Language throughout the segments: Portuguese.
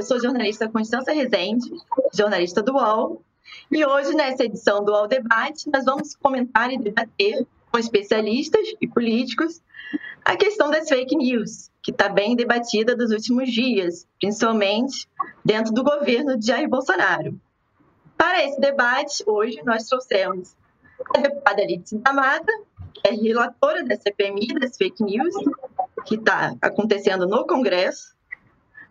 eu sou jornalista Constância Rezende, jornalista do UOL, e hoje, nessa edição do UOL Debate, nós vamos comentar e debater com especialistas e políticos a questão das fake news, que está bem debatida nos últimos dias, principalmente dentro do governo de Jair Bolsonaro. Para esse debate, hoje nós trouxemos a deputada Lídia da Mata, que é relatora da CPMI das fake news, que está acontecendo no Congresso.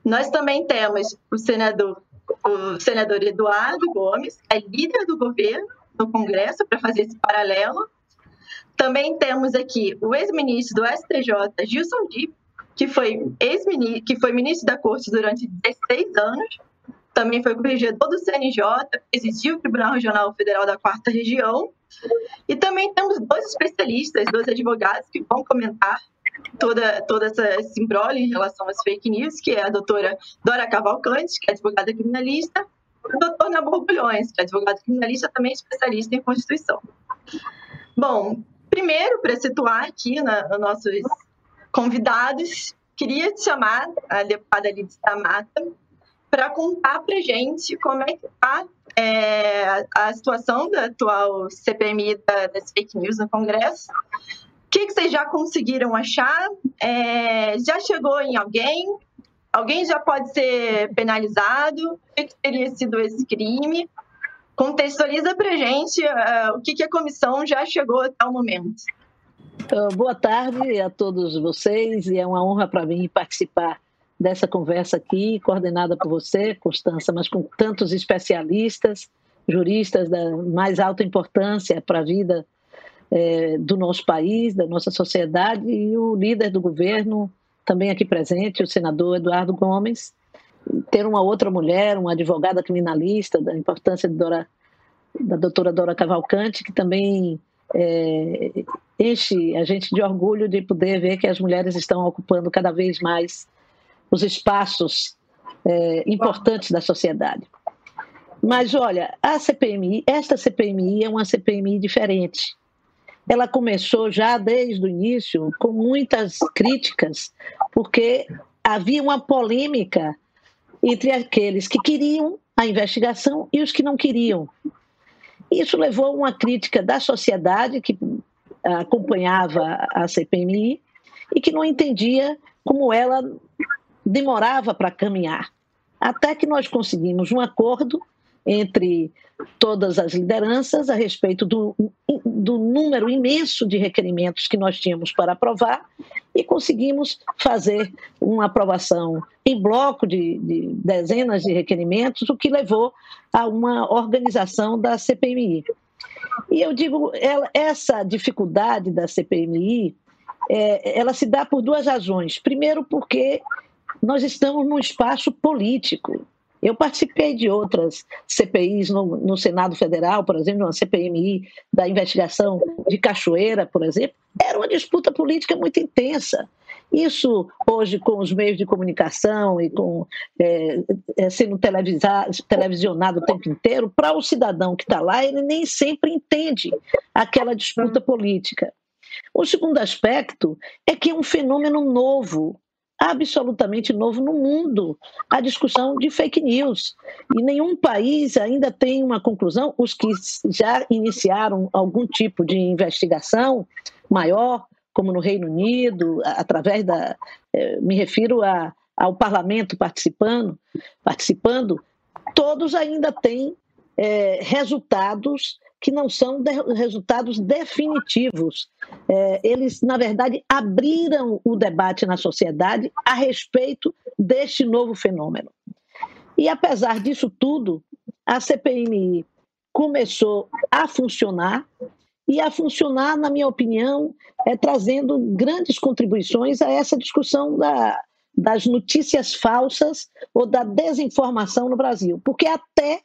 Nós também temos o senador, o senador Eduardo Gomes, que é líder do governo no Congresso, para fazer esse paralelo. Também temos aqui o ex-ministro do STJ, Gilson Dipp, que foi, ex que foi ministro da Corte durante 16 anos, também foi corregedor do CNJ, presidiu o Tribunal Regional Federal da Quarta Região, e também temos dois especialistas, dois advogados que vão comentar toda, toda essa, esse em relação às fake news, que é a doutora Dora Cavalcante, que é advogada criminalista, e o doutor Nabor que é advogado criminalista, também especialista em Constituição. Bom, primeiro, para situar aqui na, nos nossos convidados, queria te chamar a deputada Lidia Mata para contar para gente como é que está é, a situação da atual CPMI da, das fake news no Congresso que, que vocês já conseguiram achar? É, já chegou em alguém? Alguém já pode ser penalizado? O que, que teria sido esse crime? Contextualiza para a gente uh, o que, que a comissão já chegou até o momento. Uh, boa tarde a todos vocês e é uma honra para mim participar dessa conversa aqui, coordenada por você, Constança, mas com tantos especialistas, juristas da mais alta importância para a vida é, do nosso país, da nossa sociedade, e o líder do governo, também aqui presente, o senador Eduardo Gomes. Ter uma outra mulher, uma advogada criminalista, da importância Dora, da doutora Dora Cavalcante, que também é, enche a gente de orgulho de poder ver que as mulheres estão ocupando cada vez mais os espaços é, importantes da sociedade. Mas olha, a CPMI, esta CPMI é uma CPMI diferente ela começou já desde o início com muitas críticas, porque havia uma polêmica entre aqueles que queriam a investigação e os que não queriam. Isso levou a uma crítica da sociedade que acompanhava a CPMI e que não entendia como ela demorava para caminhar. Até que nós conseguimos um acordo entre todas as lideranças a respeito do, do número imenso de requerimentos que nós tínhamos para aprovar e conseguimos fazer uma aprovação em bloco de, de dezenas de requerimentos, o que levou a uma organização da CPMI. E eu digo, ela, essa dificuldade da CPMI, é, ela se dá por duas razões. Primeiro, porque nós estamos num espaço político. Eu participei de outras CPIs no, no, Senado Federal, por exemplo, uma CPMI da investigação de Cachoeira, por exemplo. Era uma disputa política muito intensa. Isso, hoje, com os meios de comunicação e com é, é, sendo televisionado o tempo inteiro, para o cidadão que está lá, ele nem sempre entende aquela disputa política. O segundo aspecto é que é um fenômeno novo absolutamente novo no mundo, a discussão de fake news. E nenhum país ainda tem uma conclusão, os que já iniciaram algum tipo de investigação maior, como no Reino Unido, através da. Eh, me refiro a, ao parlamento participando, participando, todos ainda têm é, resultados que não são de, resultados definitivos. É, eles, na verdade, abriram o debate na sociedade a respeito deste novo fenômeno. E, apesar disso tudo, a CPMI começou a funcionar e a funcionar, na minha opinião, é, trazendo grandes contribuições a essa discussão da, das notícias falsas ou da desinformação no Brasil, porque até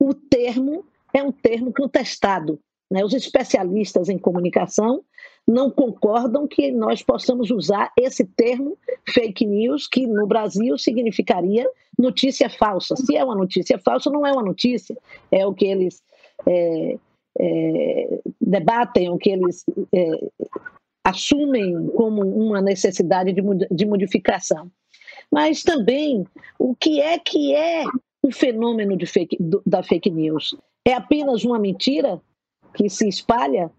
o termo é um termo contestado. Né? Os especialistas em comunicação não concordam que nós possamos usar esse termo fake news, que no Brasil significaria notícia falsa. Se é uma notícia falsa, não é uma notícia, é o que eles é, é, debatem, o que eles é, assumem como uma necessidade de, de modificação. mas também o que é que é o fenômeno de fake, da fake news. É apenas uma mentira que se espalha?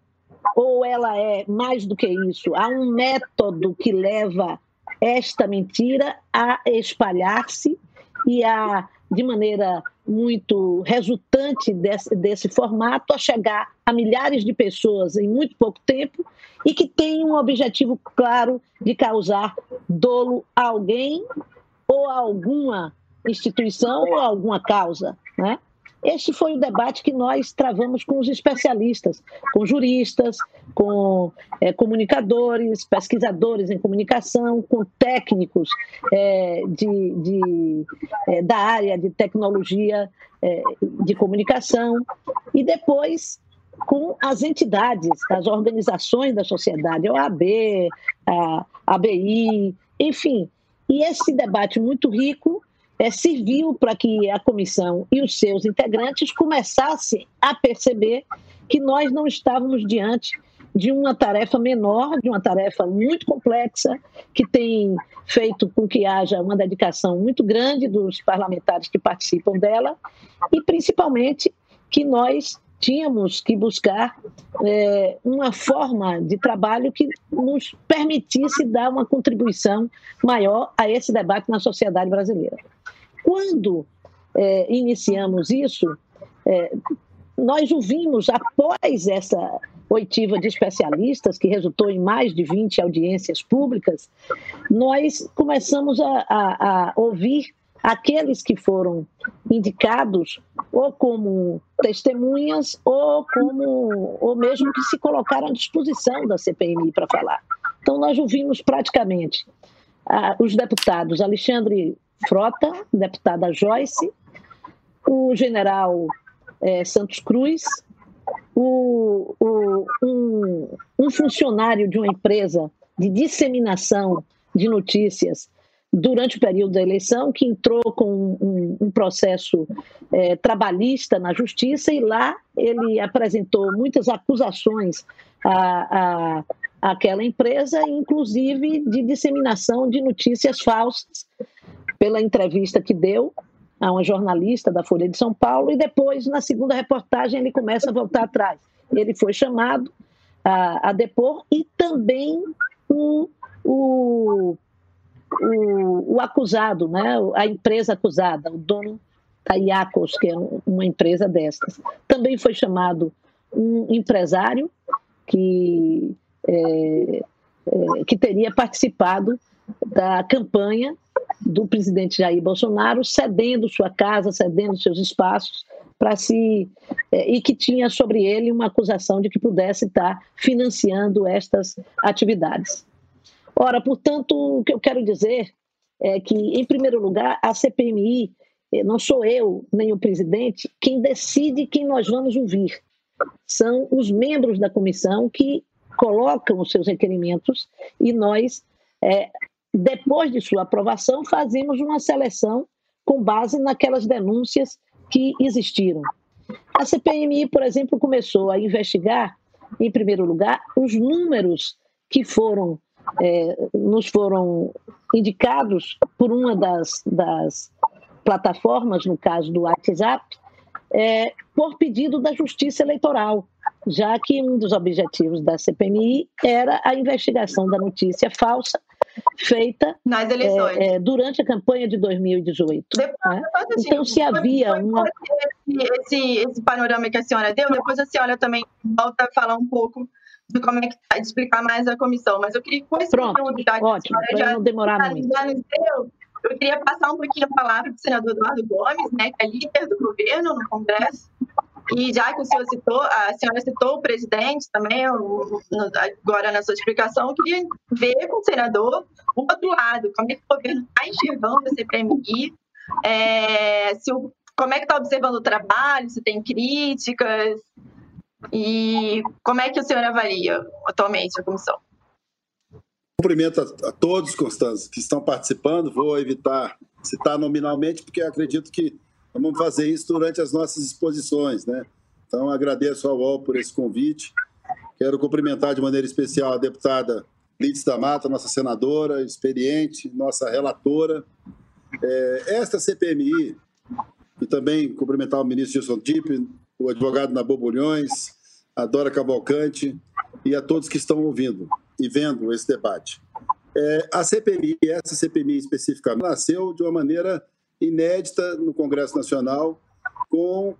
Ou ela é mais do que isso? Há um método que leva esta mentira a espalhar-se e a, de maneira muito resultante desse, desse formato, a chegar a milhares de pessoas em muito pouco tempo e que tem um objetivo claro de causar dolo a alguém ou a alguma instituição ou a alguma causa, né? Este foi o debate que nós travamos com os especialistas, com juristas, com é, comunicadores, pesquisadores em comunicação, com técnicos é, de, de é, da área de tecnologia de comunicação, e depois com as entidades, as organizações da sociedade, a OAB, a ABI, enfim. E esse debate muito rico é, serviu para que a comissão e os seus integrantes começassem a perceber que nós não estávamos diante de uma tarefa menor, de uma tarefa muito complexa, que tem feito com que haja uma dedicação muito grande dos parlamentares que participam dela, e principalmente que nós tínhamos que buscar é, uma forma de trabalho que nos permitisse dar uma contribuição maior a esse debate na sociedade brasileira. Quando é, iniciamos isso, é, nós ouvimos, após essa oitiva de especialistas, que resultou em mais de 20 audiências públicas, nós começamos a, a, a ouvir aqueles que foram indicados ou como testemunhas ou como ou mesmo que se colocaram à disposição da CPMI para falar. Então nós ouvimos praticamente ah, os deputados Alexandre Frota, deputada Joyce, o general é, Santos Cruz, o, o, um, um funcionário de uma empresa de disseminação de notícias durante o período da eleição, que entrou com um, um processo é, trabalhista na justiça e lá ele apresentou muitas acusações a, a, àquela empresa, inclusive de disseminação de notícias falsas pela entrevista que deu a uma jornalista da Folha de São Paulo, e depois, na segunda reportagem, ele começa a voltar atrás. Ele foi chamado a, a depor e também o, o, o, o, acusado, né? a empresa acusada, o dono da Iacos, que é uma empresa destas. Também foi chamado um empresário que, é, é, que teria participado da campanha do presidente Jair Bolsonaro cedendo sua casa, cedendo seus espaços para se é, e que tinha sobre ele uma acusação de que pudesse estar financiando estas atividades. Ora, portanto, o que eu quero dizer é que, em primeiro lugar, a CPMI eh, não sou eu nem o presidente quem decide quem nós vamos ouvir. São os membros da comissão que colocam os seus requerimentos e nós é, depois de sua aprovação, fazemos uma seleção com base naquelas denúncias que existiram. A CPMI, por exemplo, começou a investigar, em primeiro lugar, os números que foram é, nos foram indicados por uma das, das plataformas, no caso do WhatsApp, é, por pedido da Justiça Eleitoral, já que um dos objetivos da CPMI era a investigação da notícia falsa feita nas eleições é, é, durante a campanha de 2018. Depois, né? assim, então, se havia uma. Esse, esse panorama que a senhora deu, depois a senhora também volta a falar um pouco de como é que está, de explicar mais a comissão. Mas eu queria, com esse Pronto, ótimo, para não demorar muito. Deu, eu queria passar um pouquinho a palavra para o senador Eduardo Gomes, né, que é líder do governo no Congresso, e já que o senhor citou, a senhora citou o presidente também, agora na sua explicação, eu queria ver com o senador o outro lado, como é que o governo está enxergando a CPMI, é, se o, como é que está observando o trabalho, se tem críticas, e como é que o senhor avalia atualmente a comissão? Cumprimento a, todos, Constância, que estão participando. Vou evitar citar nominalmente, porque acredito que vamos fazer isso durante as nossas exposições, né? Então, agradeço ao UOL por esse convite. Quero cumprimentar de maneira especial a deputada Lides da Mata, nossa senadora experiente, nossa relatora. É, esta CPMI, e também cumprimentar o ministro Gilson Tipe, o advogado Nabô Bulhões, a Dora Cavalcante e a todos que estão ouvindo e vendo esse debate. É, a CPMI, essa CPMI especificamente, nasceu de uma maneira inédita no Congresso Nacional, com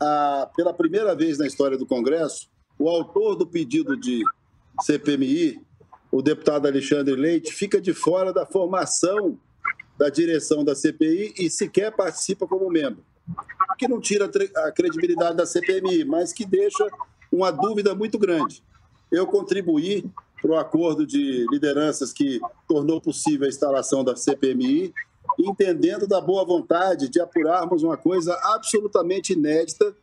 a, pela primeira vez na história do Congresso, o autor do pedido de CPMI, o deputado Alexandre Leite, fica de fora da formação da direção da CPI e sequer participa como membro. Que não tira a credibilidade da CPMI, mas que deixa uma dúvida muito grande. Eu contribuí para o acordo de lideranças que tornou possível a instalação da CPMI, entendendo da boa vontade de apurarmos uma coisa absolutamente inédita.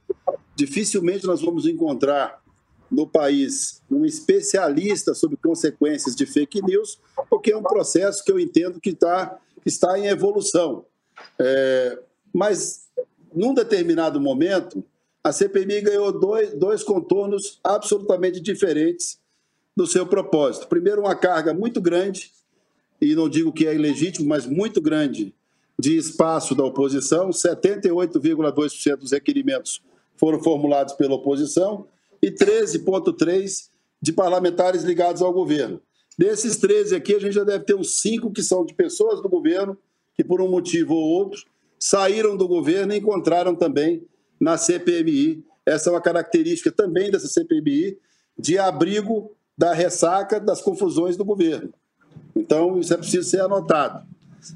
Dificilmente nós vamos encontrar no país um especialista sobre consequências de fake news, porque é um processo que eu entendo que tá, está em evolução. É, mas, num determinado momento, a CPMI ganhou dois, dois contornos absolutamente diferentes do seu propósito. Primeiro, uma carga muito grande, e não digo que é ilegítimo, mas muito grande, de espaço da oposição. 78,2% dos requerimentos foram formulados pela oposição e 13,3% de parlamentares ligados ao governo. Desses 13 aqui, a gente já deve ter uns 5 que são de pessoas do governo que, por um motivo ou outro, saíram do governo e encontraram também na CPMI. Essa é uma característica também dessa CPMI, de abrigo da ressaca das confusões do governo. Então, isso é preciso ser anotado.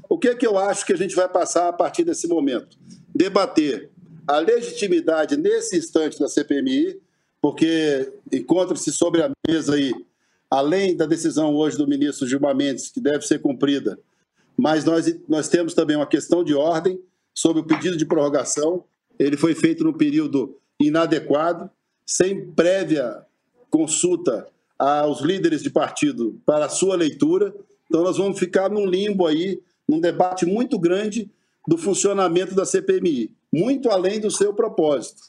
O que é que eu acho que a gente vai passar a partir desse momento? Debater a legitimidade nesse instante da CPMI, porque encontra-se sobre a mesa aí, além da decisão hoje do ministro Gilmar Mendes, que deve ser cumprida, mas nós, nós temos também uma questão de ordem sobre o pedido de prorrogação ele foi feito num período inadequado, sem prévia consulta aos líderes de partido para a sua leitura. Então, nós vamos ficar num limbo aí, num debate muito grande do funcionamento da CPMI, muito além do seu propósito.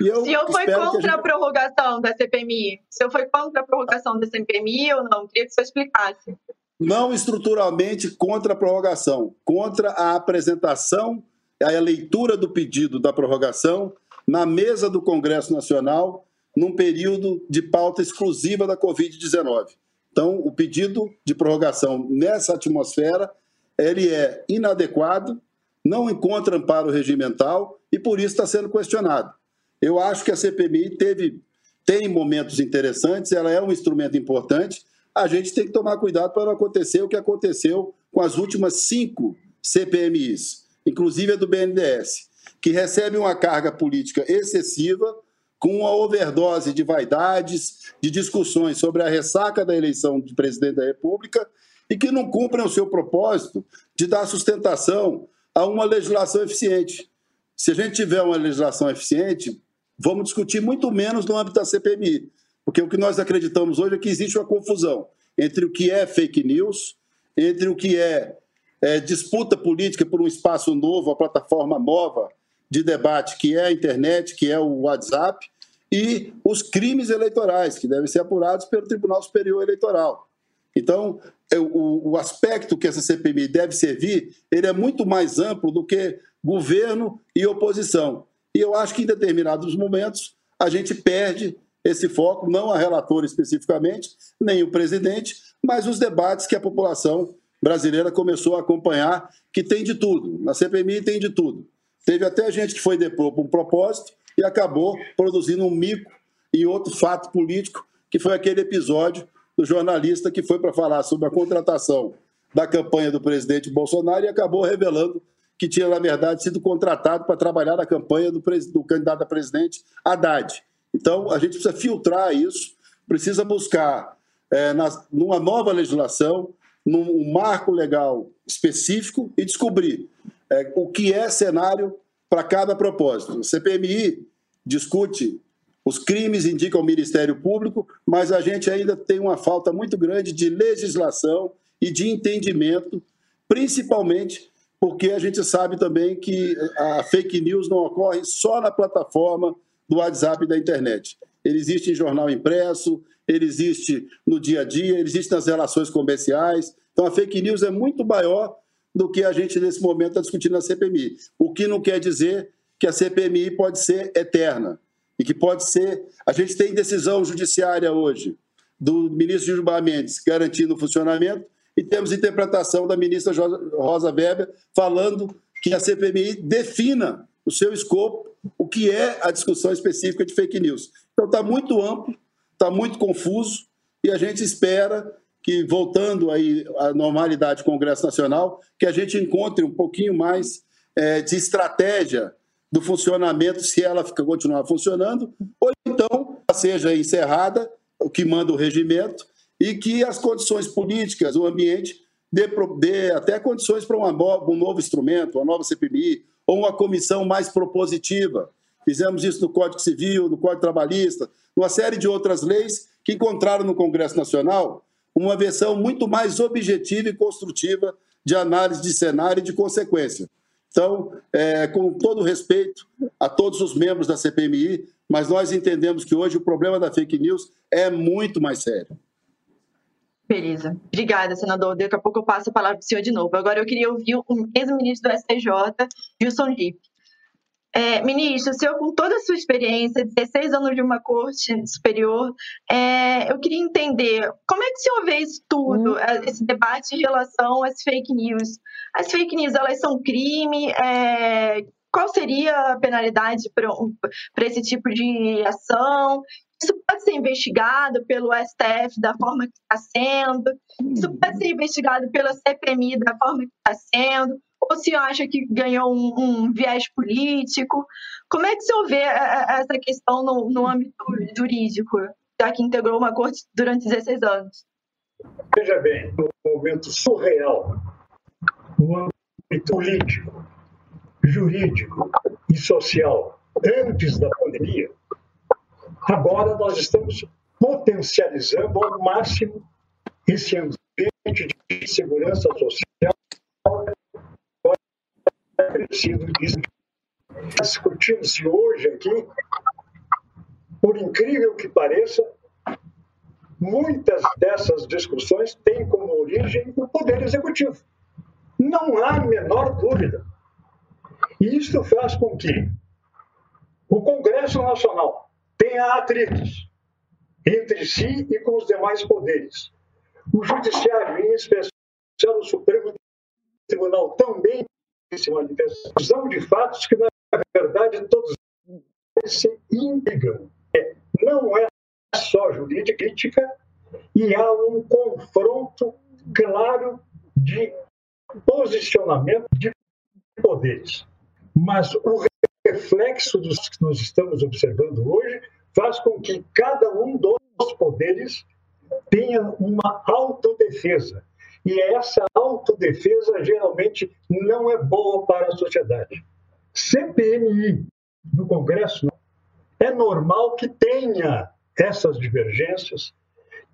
E eu o senhor foi contra a, gente... a, prorrogação da CPMI? O senhor foi contra a prorrogação da CPMI ou não? Queria que o senhor explicasse. Não estruturalmente contra a prorrogação, contra a apresentação a leitura do pedido da prorrogação na mesa do Congresso Nacional num período de pauta exclusiva da Covid-19. Então, o pedido de prorrogação nessa atmosfera, ele é inadequado, não encontra amparo regimental e por isso está sendo questionado. Eu acho que a CPMI teve, tem momentos interessantes, ela é um instrumento importante, a gente tem que tomar cuidado para não acontecer o que aconteceu com as últimas cinco CPMIs inclusive a do BNDES, que recebe uma carga política excessiva, com uma overdose de vaidades, de discussões sobre a ressaca da eleição de presidente da República e que não cumprem o seu propósito de dar sustentação a uma legislação eficiente. Se a gente tiver uma legislação eficiente, vamos discutir muito menos no âmbito da CPMI, porque o que nós acreditamos hoje é que existe uma confusão entre o que é fake news, entre o que é é, disputa política por um espaço novo, a plataforma nova de debate, que é a internet, que é o WhatsApp, e os crimes eleitorais, que devem ser apurados pelo Tribunal Superior Eleitoral. Então, é, o, o aspecto que essa CPMI deve servir, ele é muito mais amplo do que governo e oposição. E eu acho que em determinados momentos a gente perde esse foco, não a relatora especificamente, nem o presidente, mas os debates que a população brasileira começou a acompanhar que tem de tudo. Na CPMI tem de tudo. Teve até gente que foi depor por um propósito e acabou produzindo um mico e outro fato político, que foi aquele episódio do jornalista que foi para falar sobre a contratação da campanha do presidente Bolsonaro e acabou revelando que tinha, na verdade, sido contratado para trabalhar na campanha do, do candidato a presidente Haddad. Então, a gente precisa filtrar isso, precisa buscar, é, na, numa nova legislação, num marco legal específico e descobrir é, o que é cenário para cada propósito. O CPMI discute os crimes, indica o Ministério Público, mas a gente ainda tem uma falta muito grande de legislação e de entendimento, principalmente porque a gente sabe também que a fake news não ocorre só na plataforma do WhatsApp e da internet. Ele existe em jornal impresso, ele existe no dia a dia, ele existe nas relações comerciais. Então, a fake news é muito maior do que a gente, nesse momento, está discutindo na CPMI. O que não quer dizer que a CPMI pode ser eterna e que pode ser. A gente tem decisão judiciária hoje do ministro Gilmar Mendes garantindo o funcionamento e temos interpretação da ministra Rosa Weber falando que a CPMI defina o seu escopo, o que é a discussão específica de fake news. Então está muito amplo, está muito confuso e a gente espera que, voltando aí à normalidade do Congresso Nacional, que a gente encontre um pouquinho mais é, de estratégia do funcionamento, se ela continuar funcionando, ou então seja encerrada, o que manda o regimento, e que as condições políticas, o ambiente, dê, dê até condições para um novo instrumento, uma nova CPMI, ou uma comissão mais propositiva. Fizemos isso no Código Civil, no Código Trabalhista, numa série de outras leis que encontraram no Congresso Nacional uma versão muito mais objetiva e construtiva de análise de cenário e de consequência. Então, é, com todo respeito a todos os membros da CPMI, mas nós entendemos que hoje o problema da fake news é muito mais sério. Beleza. Obrigada, senador. Daqui a pouco eu passo a palavra para o senhor de novo. Agora eu queria ouvir o ex-ministro do STJ, Gilson Lippe. É, ministro, o senhor, com toda a sua experiência, 16 anos de uma corte superior, é, eu queria entender como é que o senhor vê isso tudo, hum. Esse debate em relação às fake news. As fake news, elas são crime? É, qual seria a penalidade para esse tipo de ação? Isso pode ser investigado pelo STF da forma que está sendo? Isso pode ser investigado pela CPMI da forma que está sendo? Ou se acha que ganhou um, um, viés político. Como é que o senhor vê essa questão no, no âmbito jurídico, já que integrou uma corte durante 16 anos? Veja bem, um momento surreal, no âmbito político, jurídico e social, antes da pandemia, agora nós estamos potencializando ao máximo esse ambiente de segurança social crescido isso. Discutimos-se hoje aqui, por incrível que pareça, muitas dessas discussões têm como origem o Poder Executivo. Não há a menor dúvida. E isso faz com que o Congresso Nacional tenha atritos entre si e com os demais poderes. O Judiciário, em especial o Supremo Tribunal, também se manifestação de fatos que, na verdade, todos se indicam. É, não é só jurídica crítica e há um confronto claro de posicionamento de poderes. Mas o reflexo dos que nós estamos observando hoje faz com que cada um dos poderes tenha uma autodefesa e essa autodefesa geralmente não é boa para a sociedade. CPMI no Congresso é normal que tenha essas divergências,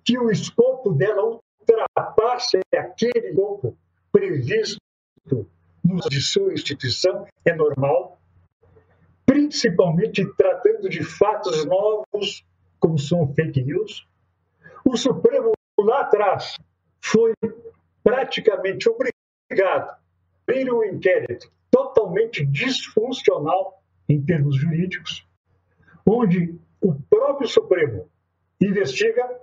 que o escopo dela ultrapasse aquele escopo previsto de sua instituição, é normal, principalmente tratando de fatos novos, como são fake news. O Supremo lá atrás foi praticamente obrigado a abrir um inquérito totalmente disfuncional em termos jurídicos, onde o próprio Supremo investiga,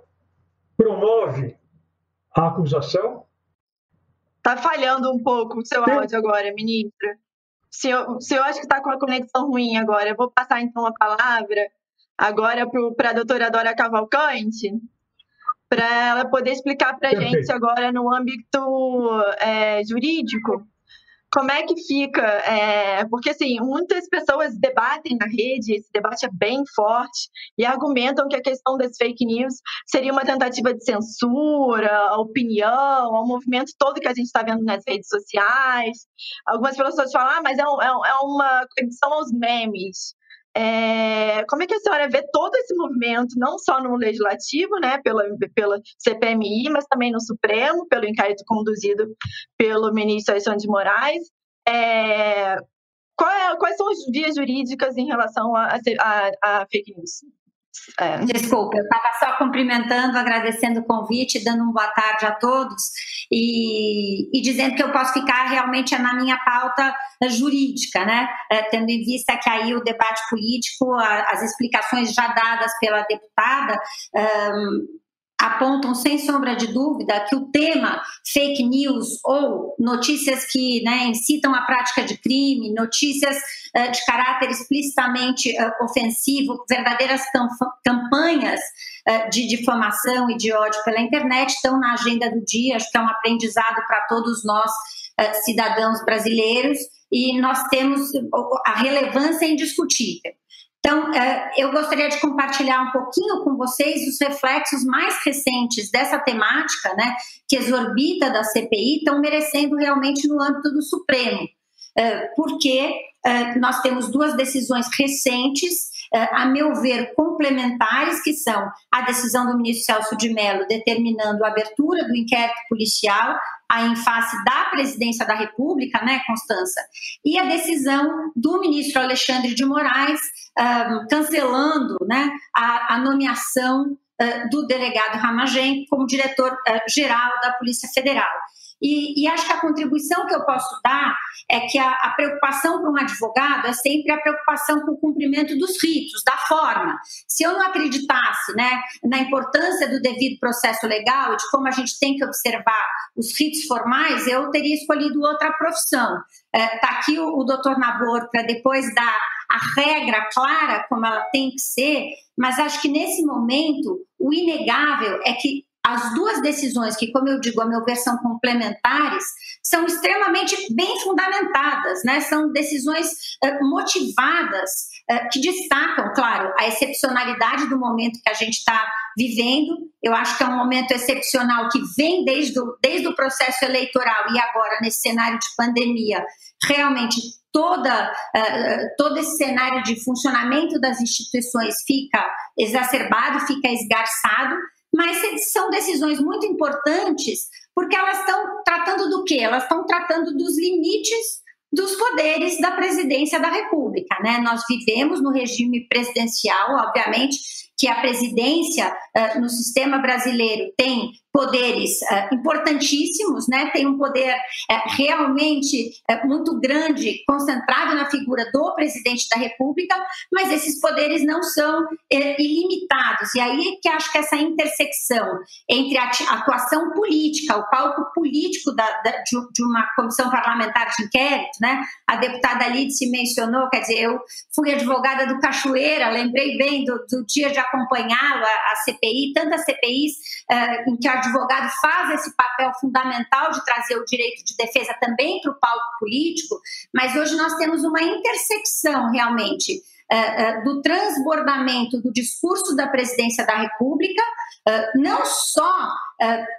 promove a acusação. Está falhando um pouco o seu áudio agora, ministra. O senhor, o senhor acha que está com a conexão ruim agora. Eu vou passar então a palavra agora para a doutora Dora Cavalcante para ela poder explicar para a gente agora no âmbito é, jurídico como é que fica? É, porque, assim, muitas pessoas debatem na rede, esse debate é bem forte, e argumentam que a questão das fake news seria uma tentativa de censura, a opinião, o movimento todo que a gente está vendo nas redes sociais. Algumas pessoas falam, ah, mas é, um, é, é uma condição aos memes. É, como é que a senhora vê todo esse movimento, não só no legislativo, né, pela, pela CPMI, mas também no Supremo, pelo inquérito conduzido pelo ministro Alexandre de Moraes? É, é, quais são as vias jurídicas em relação a, a, a fake news? É. Desculpa, eu estava só cumprimentando, agradecendo o convite, dando uma boa tarde a todos e, e, dizendo que eu posso ficar realmente na minha pauta jurídica, né? É, tendo em vista que aí o debate político, a, as explicações já dadas pela deputada, um, apontam sem sombra de dúvida que o tema fake news ou notícias que né, incitam a prática de crime, notícias uh, de caráter explicitamente uh, ofensivo, verdadeiras campanhas uh, de difamação e de ódio pela internet estão na agenda do dia. Acho que é um aprendizado para todos nós, cidadãos brasileiros, e nós temos a relevância indiscutível. Então, é, eu gostaria de compartilhar um pouquinho com vocês os reflexos mais recentes dessa temática, né, que exorbita da CPI, estão merecendo realmente no âmbito do Supremo, é, porque é, nós temos duas decisões recentes, a meu ver, complementares, que são a decisão do ministro Celso de Mello determinando a abertura do inquérito policial a em face da presidência da República, né, Constança, e a decisão do ministro Alexandre de Moraes um, cancelando né, a, a nomeação uh, do delegado Ramagem como diretor-geral uh, da Polícia Federal. E, e, acho que a contribuição que eu posso dar é que a, a preocupação para um advogado é sempre a preocupação com o cumprimento dos ritos, da forma. Se eu não acreditasse né, na importância do devido processo legal e de como a gente tem que observar os ritos formais, eu teria escolhido outra profissão. Está é, tá aqui o, o doutor Nabor para depois dar a regra clara como ela tem que ser, mas acho que nesse momento o inegável é que as duas decisões, que, como eu digo, a meu ver, são complementares, são extremamente bem fundamentadas, né? são decisões uh, motivadas, uh, que destacam, claro, a excepcionalidade do momento que a gente está vivendo. Eu acho que é um momento excepcional que vem desde o, desde o processo eleitoral e agora, nesse cenário de pandemia, realmente toda, uh, todo esse cenário de funcionamento das instituições fica exacerbado, fica esgarçado mas são decisões muito importantes porque elas estão tratando do quê? Elas estão tratando dos limites dos poderes da presidência da República, né? Nós vivemos no regime presidencial, obviamente, que a presidência uh, no sistema brasileiro tem poderes uh, importantíssimos, né? tem um poder uh, realmente uh, muito grande concentrado na figura do presidente da República, mas esses poderes não são ilimitados. E aí que acho que essa intersecção entre a atuação política, o palco político da, da, de, uma comissão parlamentar de inquérito, né? a deputada Lídice mencionou, quer dizer, eu fui advogada do Cachoeira, lembrei bem do, do dia de acompanhá-lo, a, a, CPI, tantas CPIs em que a advogado faz esse papel fundamental de trazer o direito de defesa também para o palco político, mas hoje nós temos uma intersecção realmente uh, uh, do transbordamento do discurso da presidência da República, uh, não só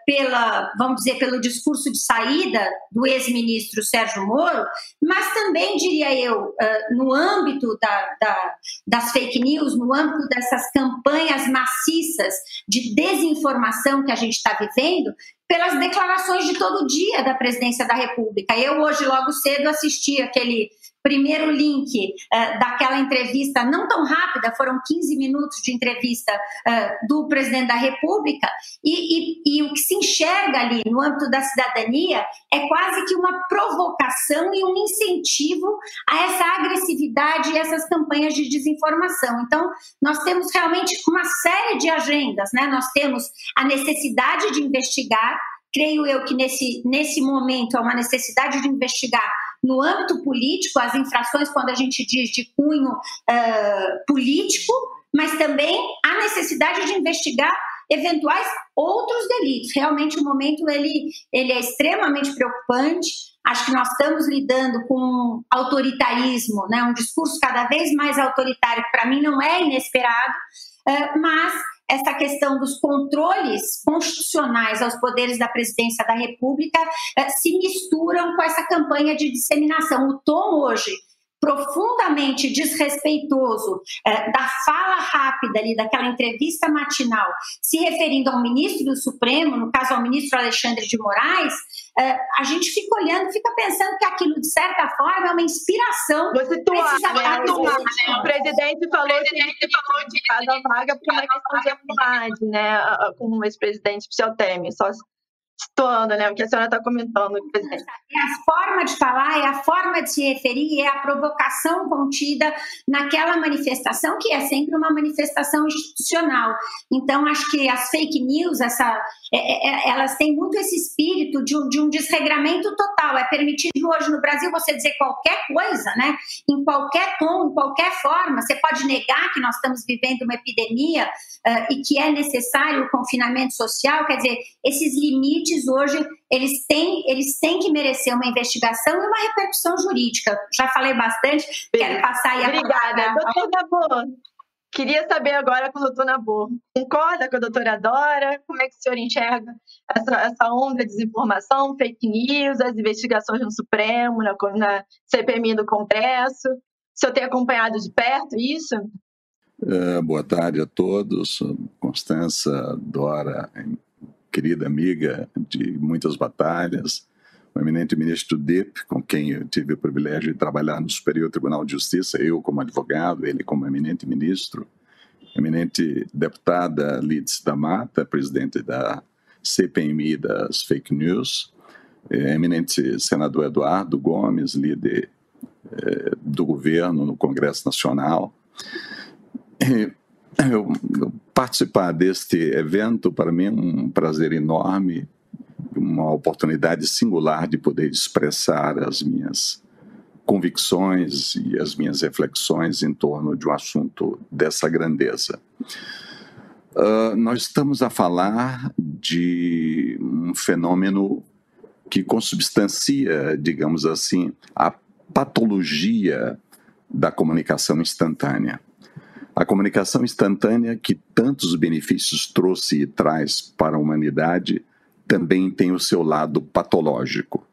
pela, vamos dizer, pelo discurso de saída do ex-ministro Sérgio Moro, mas também, diria eu, no âmbito da, da, das fake news, no âmbito dessas campanhas maciças de desinformação que a gente está vivendo, pelas declarações de todo dia da presidência da República. Eu hoje, logo cedo, assisti aquele primeiro link uh, daquela entrevista, não tão rápida, foram 15 minutos de entrevista uh, do presidente da República, e, e, e, o que se enxerga ali no âmbito da cidadania é quase que uma provocação e um incentivo a essa agressividade e essas campanhas de desinformação. Então, nós temos realmente uma série de agendas, né? Nós temos a necessidade de investigar, creio eu que nesse, nesse momento há uma necessidade de investigar no âmbito político, as infrações, quando a gente diz de cunho uh, político, mas também a necessidade de investigar eventuais outros delitos. Realmente o momento ele, ele é extremamente preocupante. Acho que nós estamos lidando com autoritarismo, né? um discurso cada vez mais autoritário, para mim não é inesperado, mas essa questão dos controles constitucionais aos poderes da presidência da República eh, se misturam com essa campanha de disseminação. O tom hoje profundamente desrespeitoso eh, da fala rápida ali, daquela entrevista matinal, se referindo ao ministro do Supremo, no caso ao ministro Alexandre de Moraes, a gente fica olhando, fica pensando que aquilo, de certa forma, é uma inspiração. Você atuar, né? O presidente falou que ele falou de cada vaga por uma questão de atuidade, né? Com o ex-presidente Michel Temer. Só situando, né? O que a senhora está comentando, presidente. É a forma de falar, é a forma de se referir, é a provocação contida naquela manifestação, que é sempre uma manifestação institucional. Então, acho que as fake news, essa, é, é, é, elas têm muito esse espírito de um, de um desregramento total. É permitido hoje no Brasil você dizer qualquer coisa, né? Em qualquer tom, em qualquer forma. Você pode negar que nós estamos vivendo uma epidemia uh, e que é necessário o confinamento social. Quer dizer, esses limites hoje eles têm, eles têm que merecer uma investigação e uma repercussão jurídica. Já falei bastante, quero passar aí a Obrigada. Doutor Nabor, queria saber agora com o doutor Nabor. Concorda com a doutora Dora? Como é que o senhor enxerga essa, essa onda de desinformação, fake news, as investigações no Supremo, na, na CPMI do Congresso? O senhor tem acompanhado de perto isso? Uh, boa tarde a todos. Constança, Dora, querida amiga de muitas batalhas, o eminente ministro Depp, com quem eu tive o privilégio de trabalhar no Superior Tribunal de Justiça, eu como advogado, ele como eminente ministro, eminente deputada Lides da Mata, presidente da CPMI das fake news, eh, eminente senador Eduardo Gomes, líder eh, do governo no Congresso Nacional. Eu, eu participar deste evento, para mim, é um prazer enorme, uma oportunidade singular de poder expressar as minhas convicções e as minhas reflexões em torno de um assunto dessa grandeza. Uh, nós estamos a falar de um fenômeno que consubstancia, digamos assim, a patologia da comunicação instantânea. A comunicação instantânea, que tantos benefícios trouxe e traz para a humanidade, também tem o seu lado patológico.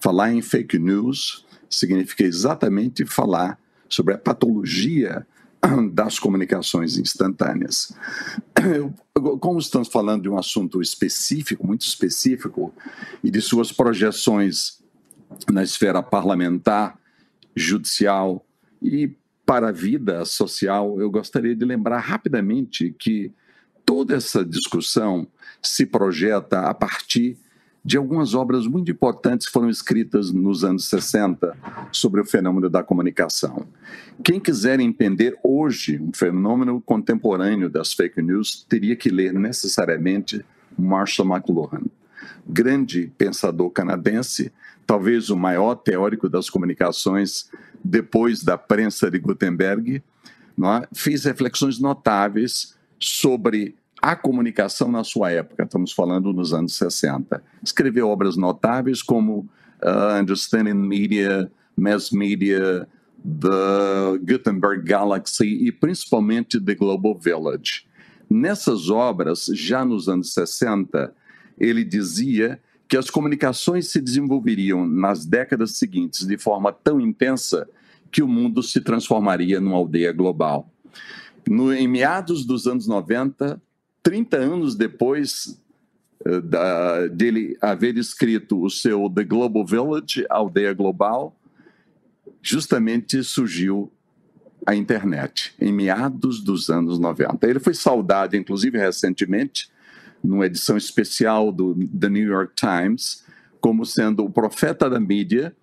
Falar em fake news significa exatamente falar sobre a patologia das comunicações instantâneas. Como estamos falando de um assunto específico, muito específico, e de suas projeções na esfera parlamentar, judicial e para a vida social, eu gostaria de lembrar rapidamente que toda essa discussão se projeta a partir de algumas obras muito importantes que foram escritas nos anos 60 sobre o fenômeno da comunicação. Quem quiser entender hoje um fenômeno contemporâneo das fake news teria que ler necessariamente Marshall McLuhan, grande pensador canadense, talvez o maior teórico das comunicações depois da prensa de Gutenberg, é? fiz reflexões notáveis sobre a comunicação na sua época, estamos falando nos anos 60. Escreveu obras notáveis como uh, Understanding Media, Mass Media, The Gutenberg Galaxy e principalmente The Global Village. Nessas obras, já nos anos 60, ele dizia que as comunicações se desenvolveriam nas décadas seguintes de forma tão intensa que o mundo se transformaria numa aldeia global. No, em meados dos anos 90, 30 anos depois uh, da, dele haver escrito o seu The Global Village, Aldeia Global, justamente surgiu a internet, em meados dos anos 90. Ele foi saudado, inclusive recentemente, numa edição especial do The New York Times, como sendo o profeta da mídia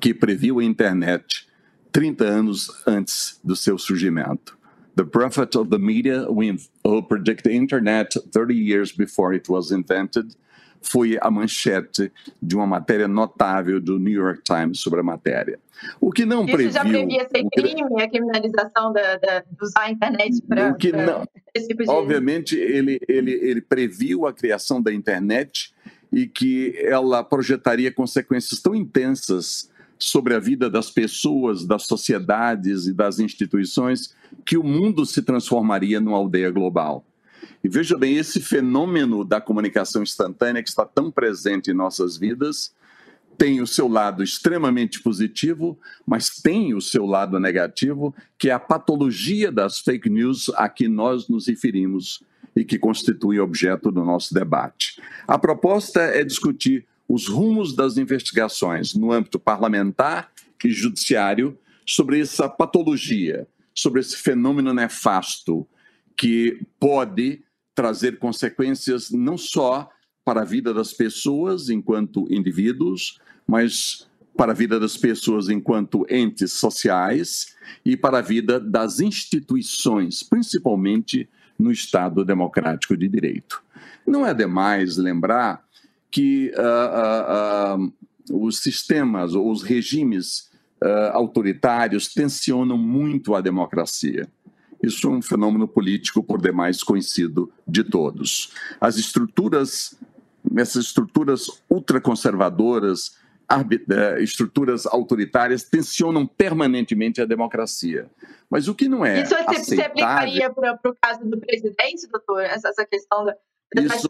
que previu a internet 30 anos antes do seu surgimento. The prophet of the media who predicted the internet 30 years before it was invented foi a manchete de uma matéria notável do New York Times sobre a matéria. O que não Isso previu... já previa ser crime, a criminalização da, da, de usar a internet para esse tipo de... Obviamente, ele, ele, ele previu a criação da internet e que ela projetaria consequências tão intensas sobre a vida das pessoas, das sociedades e das instituições que o mundo se transformaria numa aldeia global. E veja bem, esse fenômeno da comunicação instantânea que está tão presente em nossas vidas tem o seu lado extremamente positivo, mas tem o seu lado negativo, que é a patologia das fake news a que nós nos referimos e que constitui objeto do nosso debate. A proposta é discutir os rumos das investigações no âmbito parlamentar e judiciário sobre essa patologia, sobre esse fenômeno nefasto que pode trazer consequências não só para a vida das pessoas enquanto indivíduos, mas para a vida das pessoas enquanto entes sociais e para a vida das instituições, principalmente no Estado democrático de direito. Não é demais lembrar que uh, uh, uh, os sistemas ou os regimes autoritários tensionam muito a democracia. Isso é um fenômeno político por demais conhecido de todos. As estruturas, essas estruturas ultraconservadoras, eh, estruturas autoritárias tensionam permanentemente a democracia. Mas o que não é Isso aceitável... você aplicaria para o caso do presidente, doutor? Essa, essa questão da, isso,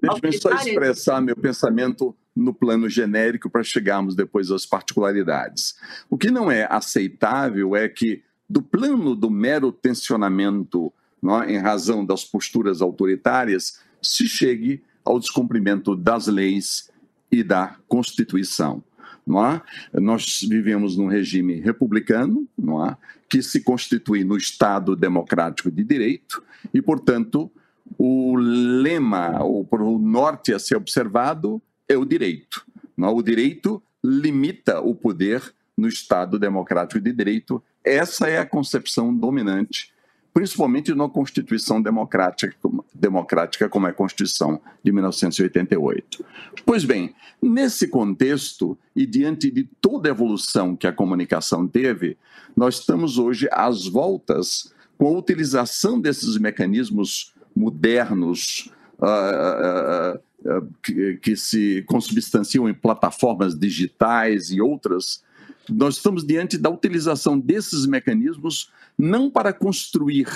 Deixa eu só expressar meu pensamento no plano genérico para chegarmos depois às particularidades. O que não é aceitável é que, do plano do mero tensionamento, é, em razão das posturas autoritárias, se chegue ao descumprimento das leis e da Constituição. Não é? Nós vivemos num regime republicano, não é? que se constitui no Estado democrático de direito e, portanto, o lema, o norte a ser observado, é o direito. Não é? O direito limita o poder no Estado democrático de direito. Essa é a concepção dominante principalmente na Constituição democrática, democrática como é a Constituição de 1988. Pois bem, nesse contexto e diante de toda a evolução que a comunicação teve, nós estamos hoje às voltas com a utilização desses mecanismos modernos uh, uh, uh, que, que se consubstanciam em plataformas digitais e outras nós estamos diante da utilização desses mecanismos não para construir,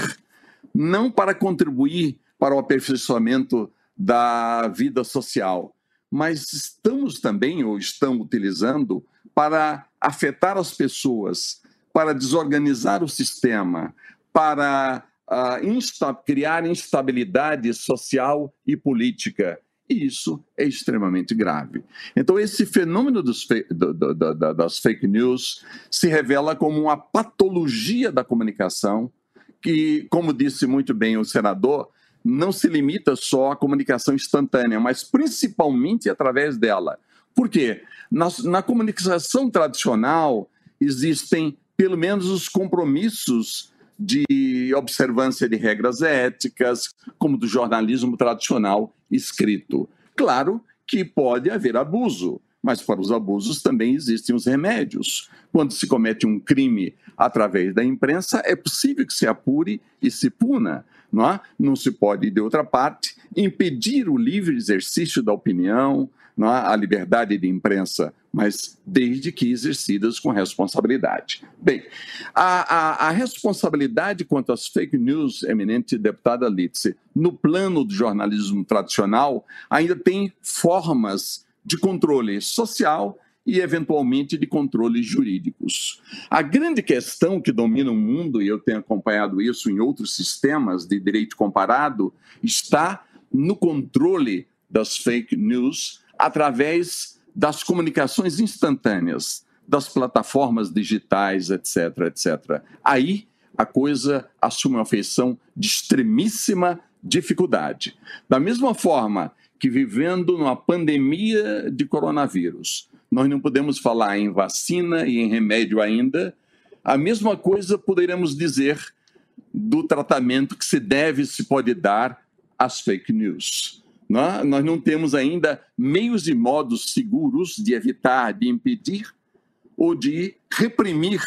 não para contribuir para o aperfeiçoamento da vida social, mas estamos também ou estão utilizando para afetar as pessoas, para desorganizar o sistema, para uh, insta criar instabilidade social e política e isso é extremamente grave. Então, esse fenômeno do, do, do, das fake news se revela como uma patologia da comunicação, que, como disse muito bem o senador, não se limita só à comunicação instantânea, mas principalmente através dela. Por quê? Na, na comunicação tradicional, existem pelo menos os compromissos de observância de regras éticas, como do jornalismo tradicional escrito. Claro que pode haver abuso, mas para os abusos também existem os remédios. Quando se comete um crime através da imprensa, é possível que se apure e se puna. Não, é? não se pode, de outra parte, impedir o livre exercício da opinião? A liberdade de imprensa, mas desde que exercidas com responsabilidade. Bem, a, a, a responsabilidade quanto às fake news, eminente deputada Litze, no plano do jornalismo tradicional, ainda tem formas de controle social e, eventualmente, de controles jurídicos. A grande questão que domina o mundo, e eu tenho acompanhado isso em outros sistemas de direito comparado, está no controle das fake news através das comunicações instantâneas, das plataformas digitais, etc, etc. Aí a coisa assume uma feição de extremíssima dificuldade. Da mesma forma que vivendo numa pandemia de coronavírus, nós não podemos falar em vacina e em remédio ainda, a mesma coisa poderemos dizer do tratamento que se deve se pode dar às fake news. Né? Nós não temos ainda meios e modos seguros de evitar, de impedir ou de reprimir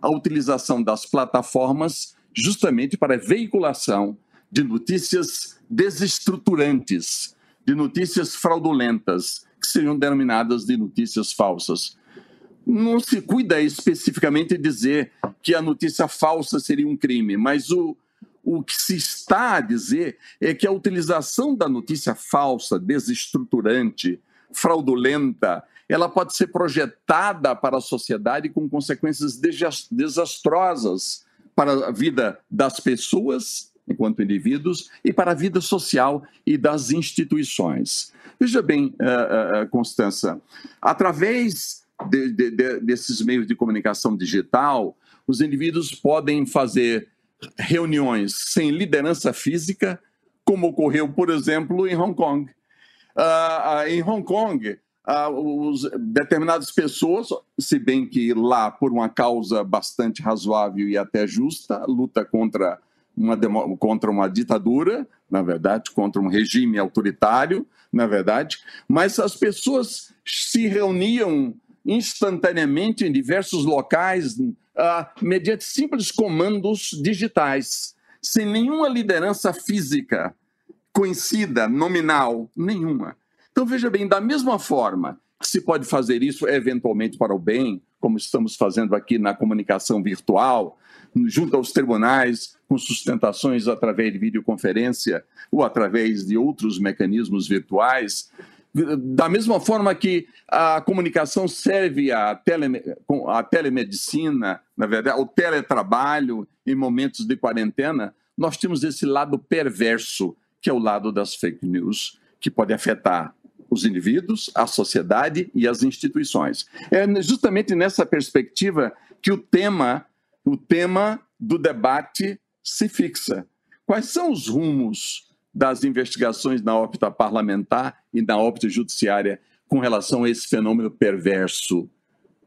a utilização das plataformas justamente para veiculação de notícias desestruturantes, de notícias fraudulentas, que seriam denominadas de notícias falsas. Não se cuida especificamente dizer que a notícia falsa seria um crime, mas o, o que se está a dizer é que a utilização da notícia falsa, desestruturante, fraudulenta, ela pode ser projetada para a sociedade com consequências desastrosas para a vida das pessoas enquanto indivíduos, e para a vida social e das instituições. Veja bem, uh, uh, Constança, através de, de, de, desses meios de comunicação digital, os indivíduos podem fazer reuniões sem liderança física, como ocorreu, por exemplo, em Hong Kong. Uh, em Hong Kong, os, determinadas pessoas, se bem que lá por uma causa bastante razoável e até justa, luta contra uma, contra uma ditadura, na verdade, contra um regime autoritário, na verdade, mas as pessoas se reuniam instantaneamente em diversos locais, uh, mediante simples comandos digitais, sem nenhuma liderança física conhecida, nominal, nenhuma. Então, veja bem, da mesma forma que se pode fazer isso eventualmente para o bem, como estamos fazendo aqui na comunicação virtual, junto aos tribunais, com sustentações através de videoconferência ou através de outros mecanismos virtuais, da mesma forma que a comunicação serve à, tele, telemedicina, na verdade, ao teletrabalho em momentos de quarentena, nós temos esse lado perverso, que é o lado das fake news, que pode afetar os indivíduos, a sociedade e as instituições. É justamente nessa perspectiva que o tema, o tema do debate se fixa. Quais são os rumos das investigações na órbita parlamentar e na órbita judiciária com relação a esse fenômeno perverso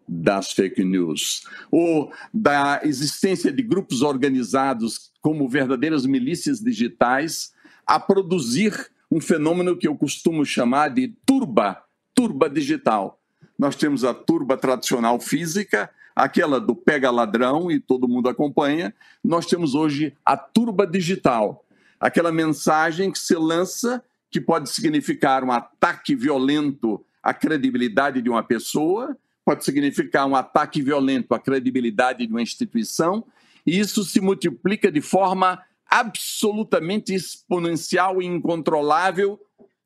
das fake news, ou da existência de grupos organizados como verdadeiras milícias digitais a produzir um fenômeno que eu costumo chamar de turba, turba digital. Nós temos a turba tradicional física, aquela do pega ladrão e todo mundo acompanha. Nós temos hoje a turba digital, aquela mensagem que se lança que pode significar um ataque violento à credibilidade de uma pessoa, pode significar um ataque violento à credibilidade de uma instituição, e isso se multiplica de forma absolutamente exponencial e incontrolável,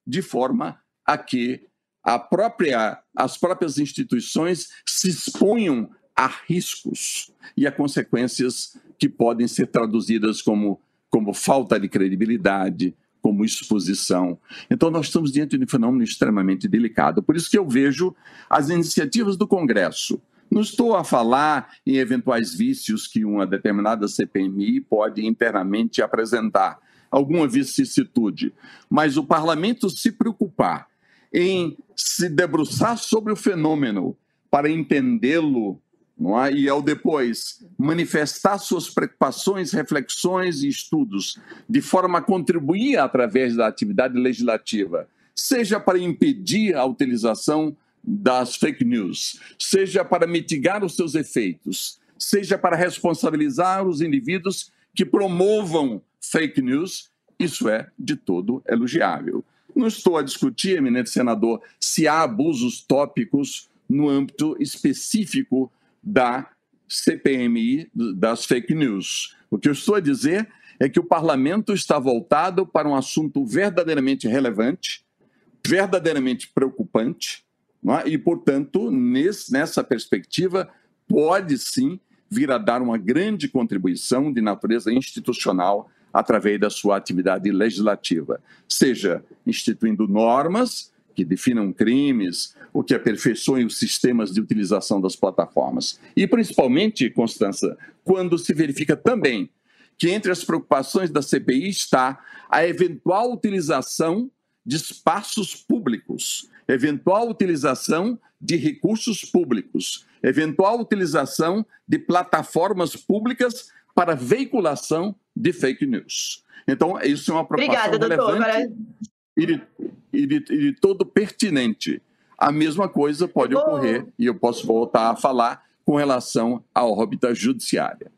de forma a que a própria, as próprias instituições se exponham a riscos e a consequências que podem ser traduzidas como como falta de credibilidade, como exposição. Então, nós estamos diante de um fenômeno extremamente delicado. Por isso que eu vejo as iniciativas do Congresso. Não estou a falar em eventuais vícios que uma determinada CPMI pode internamente apresentar, alguma vicissitude, mas o parlamento se preocupar em se debruçar sobre o fenômeno para entendê-lo não é? e ao depois manifestar suas preocupações, reflexões e estudos, de forma a contribuir através da atividade legislativa, seja para impedir a utilização das fake news, seja para mitigar os seus efeitos, seja para responsabilizar os indivíduos que promovam fake news, isso é de todo elogiável. Não estou a discutir, eminente senador, se há abusos tópicos no âmbito específico da CPMI, das fake news. O que eu estou a dizer é que o parlamento está voltado para um assunto verdadeiramente relevante, verdadeiramente preocupante, é? e, portanto, nesse, nessa perspectiva, pode sim vir a dar uma grande contribuição de natureza institucional através da sua atividade legislativa, seja instituindo normas que definam crimes, ou que aperfeiçoem os sistemas de utilização das plataformas. E, principalmente, Constança, quando se verifica também que entre as preocupações da CPI está a eventual utilização de espaços públicos, eventual utilização de recursos públicos, eventual utilização de plataformas públicas para veiculação de fake news. Então, isso é uma preocupação Obrigada, relevante. Doutor e de, e de, e de todo pertinente. A mesma coisa pode ocorrer, e eu posso voltar a falar, com relação à órbita judiciária.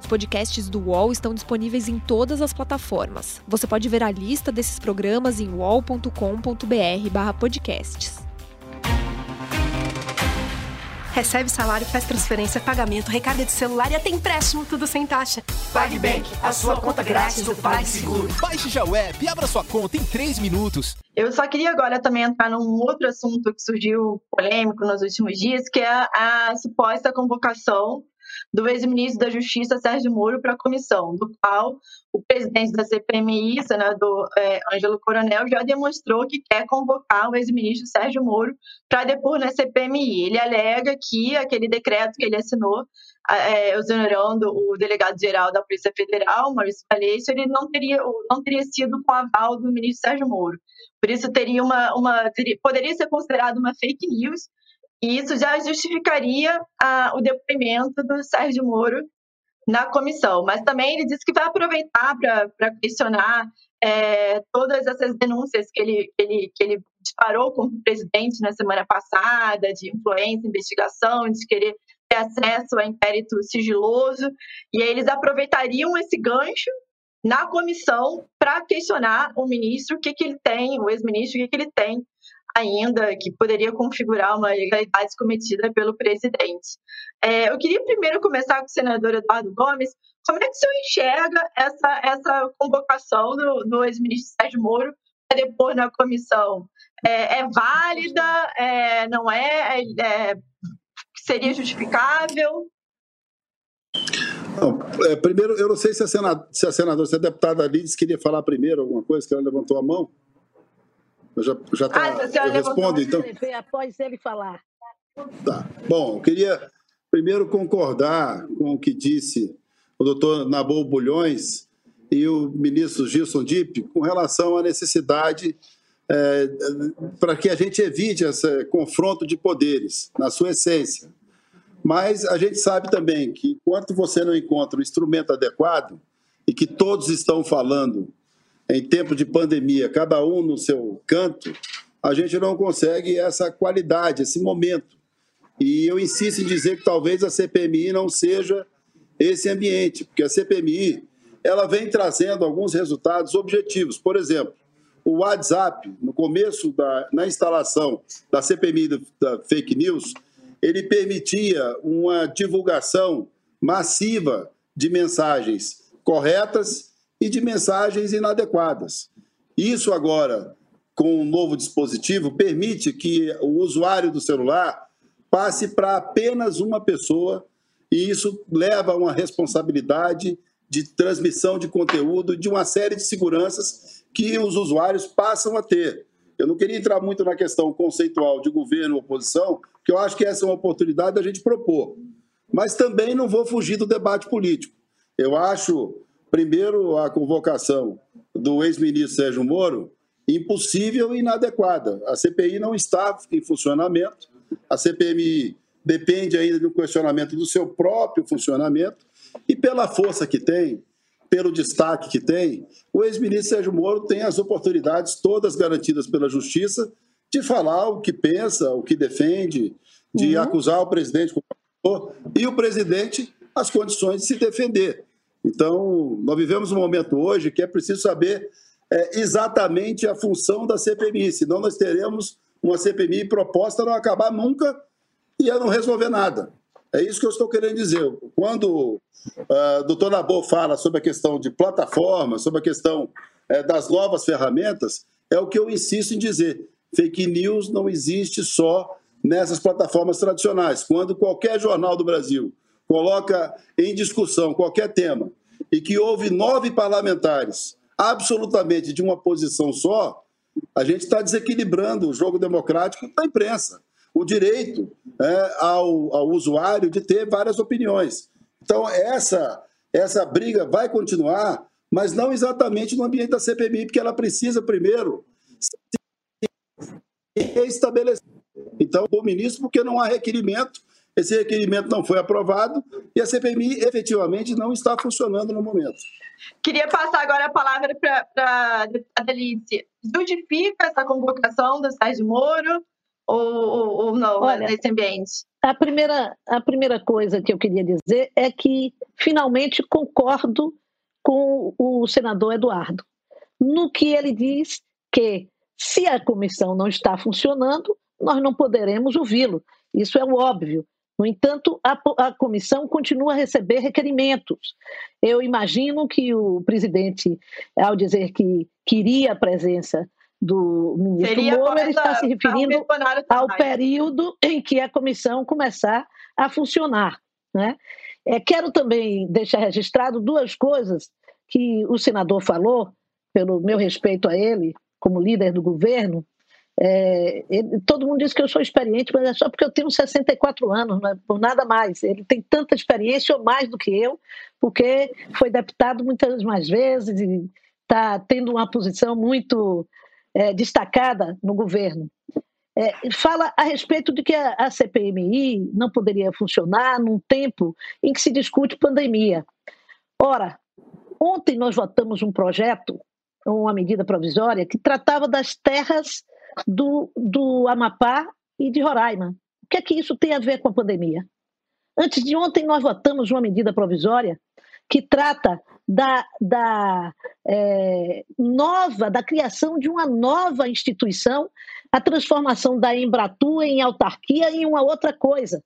Os podcasts do UOL estão disponíveis em todas as plataformas. Você pode ver a lista desses programas em uol.com.br/podcasts. Recebe salário, faz transferência, pagamento, recarga de celular e até empréstimo, tudo sem taxa. PagBank, a sua conta grátis do PagSeguro. Baixe já o app e abra sua conta em 3 minutos. Eu só queria agora também entrar num outro assunto que surgiu polêmico nos últimos dias, que é a, a suposta convocação do ex-ministro da Justiça, Sérgio Moro, para a comissão, do qual o presidente da CPMI, senador é, Ângelo Coronel, já demonstrou que quer convocar o ex-ministro Sérgio Moro para depor na CPMI. Ele alega que aquele decreto que ele assinou, é, exonerando o delegado-geral da Polícia Federal, Maurício Valeixo, ele não teria, não teria sido com aval do ministro Sérgio Moro. Por isso teria uma, uma poderia ser considerado uma fake news e isso já justificaria o depoimento do Sérgio Moro na comissão. Mas também ele disse que vai aproveitar para questionar é, todas essas denúncias que ele, ele, que ele disparou contra o presidente na semana passada, de influência, investigação, de querer ter acesso a inquérito sigiloso. E eles aproveitariam esse gancho na comissão para questionar o ministro o que, que ele tem, o ex-ministro, o que, que ele tem ainda que poderia configurar uma ilegalidade cometida pelo presidente. É, eu queria primeiro começar com o senador Eduardo Gomes. Como é que o senhor enxerga essa, essa convocação do, do ex-ministro Sérgio Moro para depor na comissão? É, é válida? É, não é? é, é seria justificável? Não, é, primeiro, eu não sei se a, senadora, se a senadora, se a deputada Lides queria falar primeiro alguma coisa, que ela levantou a mão. Já, já tá, ah, eu respondo, então. Após ele falar. Tá. Bom, eu queria primeiro concordar com o que disse o doutor Nabol Bulhões e o ministro Gilson Dipp com relação à necessidade é, para que a gente evite esse confronto de poderes, na sua essência. Mas a gente sabe também que enquanto você não encontra o instrumento adequado e que todos estão falando em tempo de pandemia, cada um no seu canto, a gente não consegue essa qualidade, esse momento. E eu insisto em dizer que talvez a CPMI não seja esse ambiente, porque a CPMI ela vem trazendo alguns resultados objetivos. Por exemplo, o WhatsApp, no começo da na instalação da CPMI da fake news, ele permitia uma divulgação massiva de mensagens corretas e de mensagens inadequadas. Isso agora, com o um novo dispositivo, permite que o usuário do celular passe para apenas uma pessoa e isso leva a uma responsabilidade de transmissão de conteúdo, de uma série de seguranças que os usuários passam a ter. Eu não queria entrar muito na questão conceitual de governo oposição, que eu acho que essa é uma oportunidade da gente propor. Mas também não vou fugir do debate político. Eu acho Primeiro, a convocação do ex-ministro Sérgio Moro, impossível e inadequada. A CPI não está em funcionamento, a CPMI depende ainda do questionamento do seu próprio funcionamento, e pela força que tem, pelo destaque que tem, o ex-ministro Sérgio Moro tem as oportunidades todas garantidas pela Justiça de falar o que pensa, o que defende, de uhum. acusar o presidente e o presidente as condições de se defender. Então, nós vivemos um momento hoje que é preciso saber é, exatamente a função da CPMI, senão nós teremos uma CPMI proposta não acabar nunca e a não resolver nada. É isso que eu estou querendo dizer. Quando uh, o doutor Nabô fala sobre a questão de plataforma, sobre a questão uh, das novas ferramentas, é o que eu insisto em dizer. Fake news não existe só nessas plataformas tradicionais. Quando qualquer jornal do Brasil coloca em discussão qualquer tema e que houve nove parlamentares absolutamente de uma posição só, a gente está desequilibrando o jogo democrático da imprensa, o direito é, ao, ao usuário de ter várias opiniões. Então, essa, essa briga vai continuar, mas não exatamente no ambiente da CPMI, porque ela precisa primeiro se estabelecer. Então, o ministro, porque não há requerimento esse requerimento não foi aprovado e a CPMI efetivamente não está funcionando no momento. Queria passar agora a palavra para a deputada Alice. Justifica essa convocação do Sérgio Moro ou, ou, ou não Olha, nesse ambiente? A primeira, a primeira coisa que eu queria dizer é que finalmente concordo com o senador Eduardo no que ele diz que se a comissão não está funcionando, nós não poderemos ouvi-lo. Isso é o óbvio. No entanto, a, a, comissão continua a receber requerimentos. Eu imagino que o presidente, ao dizer que queria a presença do ministro Seria ele está se referindo ao período em que a comissão começar a funcionar. Né? É, quero também deixar registrado duas coisas que o senador falou, pelo meu respeito a ele, como líder do governo. É, ele, todo mundo diz que eu sou experiente, mas é só porque eu tenho 64 anos, não é por nada mais. Ele tem tanta experiência ou mais do que eu, porque foi deputado muitas mais vezes e está tendo uma posição muito é, destacada no governo. É, fala a respeito de que a, a CPMI não poderia funcionar num tempo em que se discute pandemia. Ora, ontem nós votamos um projeto, uma medida provisória, que tratava das terras do, do Amapá e de Roraima. O que é que isso tem a ver com a pandemia? Antes de ontem, nós votamos uma medida provisória que trata da, da é, nova, da criação de uma nova instituição, a transformação da Embratur em autarquia em uma outra coisa.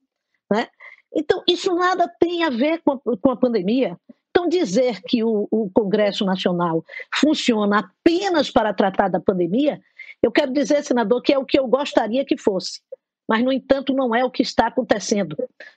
Né? Então, isso nada tem a ver com a, com a pandemia. Então, dizer que o, o, Congresso Nacional funciona apenas para tratar da pandemia, eu quero dizer, senador, que é o que eu gostaria que fosse. Mas, no entanto, não é o que está acontecendo.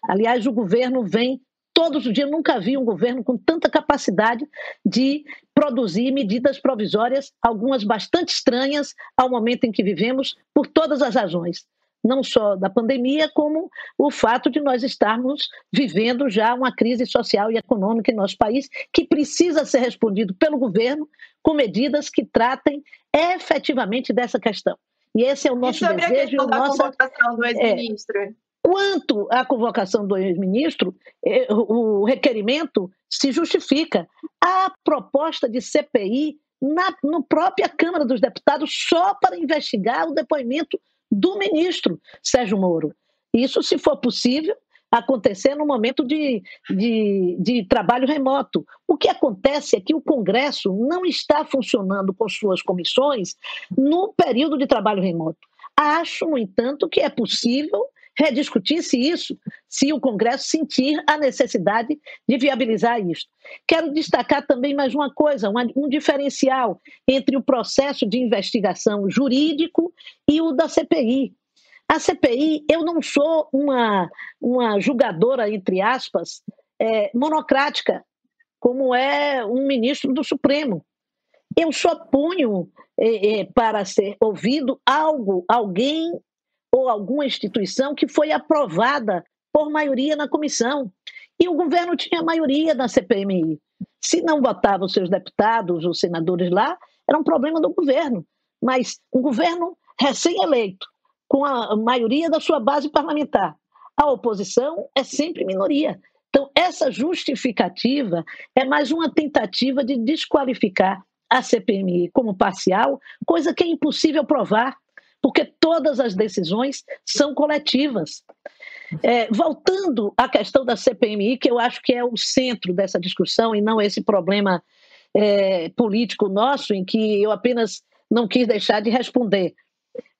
Aliás, o governo vem todos os dias. Nunca vi um governo com tanta capacidade de produzir medidas provisórias, algumas bastante estranhas ao momento em que vivemos, por todas as razões. Não só da pandemia, como o fato de nós estarmos vivendo já uma crise social e econômica em nosso país, que precisa ser respondido pelo governo com medidas que tratem efetivamente dessa questão. E esse é o nosso e sobre desejo. A questão da nossa, convocação do ex-ministro. É, Quanto à convocação do ex-ministro, eh, o requerimento se justifica. A proposta de CPI na no própria Câmara dos Deputados só para investigar o depoimento do ministro Sérgio Moro. Isso, se for possível, acontecer no momento de, de, de, trabalho remoto. O que acontece é que o Congresso não está funcionando com suas comissões no período de trabalho remoto. Acho, no entanto, que é possível rediscutisse isso se o Congresso sentir a necessidade de viabilizar isso. Quero destacar também mais uma coisa, um diferencial entre o processo de investigação jurídico e o da CPI. A CPI, eu não sou uma, uma julgadora, entre aspas, é, monocrática, como é um ministro do Supremo. Eu só ponho é, é, para ser ouvido algo, alguém ou alguma instituição que foi aprovada por maioria na comissão. E o governo tinha maioria na CPMI. Se não votava os seus deputados, os senadores lá, era um problema do governo. Mas um governo recém-eleito, com a maioria da sua base parlamentar, a oposição é sempre minoria. Então, essa justificativa é mais uma tentativa de desqualificar a CPMI como parcial, coisa que é impossível provar porque todas as decisões são coletivas. É, voltando à questão da CPMI, que eu acho que é o centro dessa discussão e não esse problema é, político nosso, em que eu apenas não quis deixar de responder.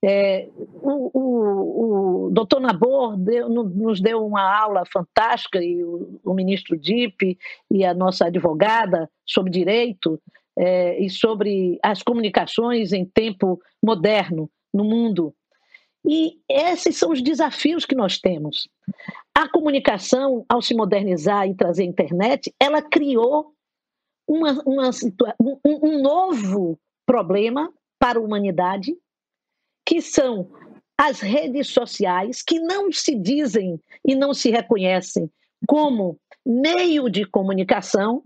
É, o, o, o doutor Nabor deu, nos deu uma aula fantástica, e o, o ministro Dipp e a nossa advogada sobre direito é, e sobre as comunicações em tempo moderno no mundo. E esses são os desafios que nós temos. A comunicação, ao se modernizar e trazer a internet, ela criou uma, uma um, um novo problema para a humanidade, que são as redes sociais, que não se dizem e não se reconhecem como meio de comunicação,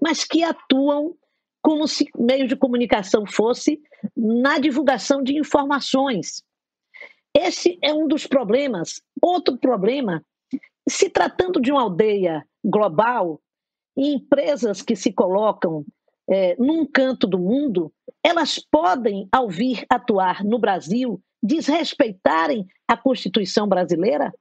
mas que atuam como se meio de comunicação fosse na divulgação de informações. Esse é um dos problemas. Outro problema, se tratando de uma aldeia global, e empresas que se colocam é, num canto do mundo, elas podem, ao vir atuar no Brasil, desrespeitarem a Constituição brasileira?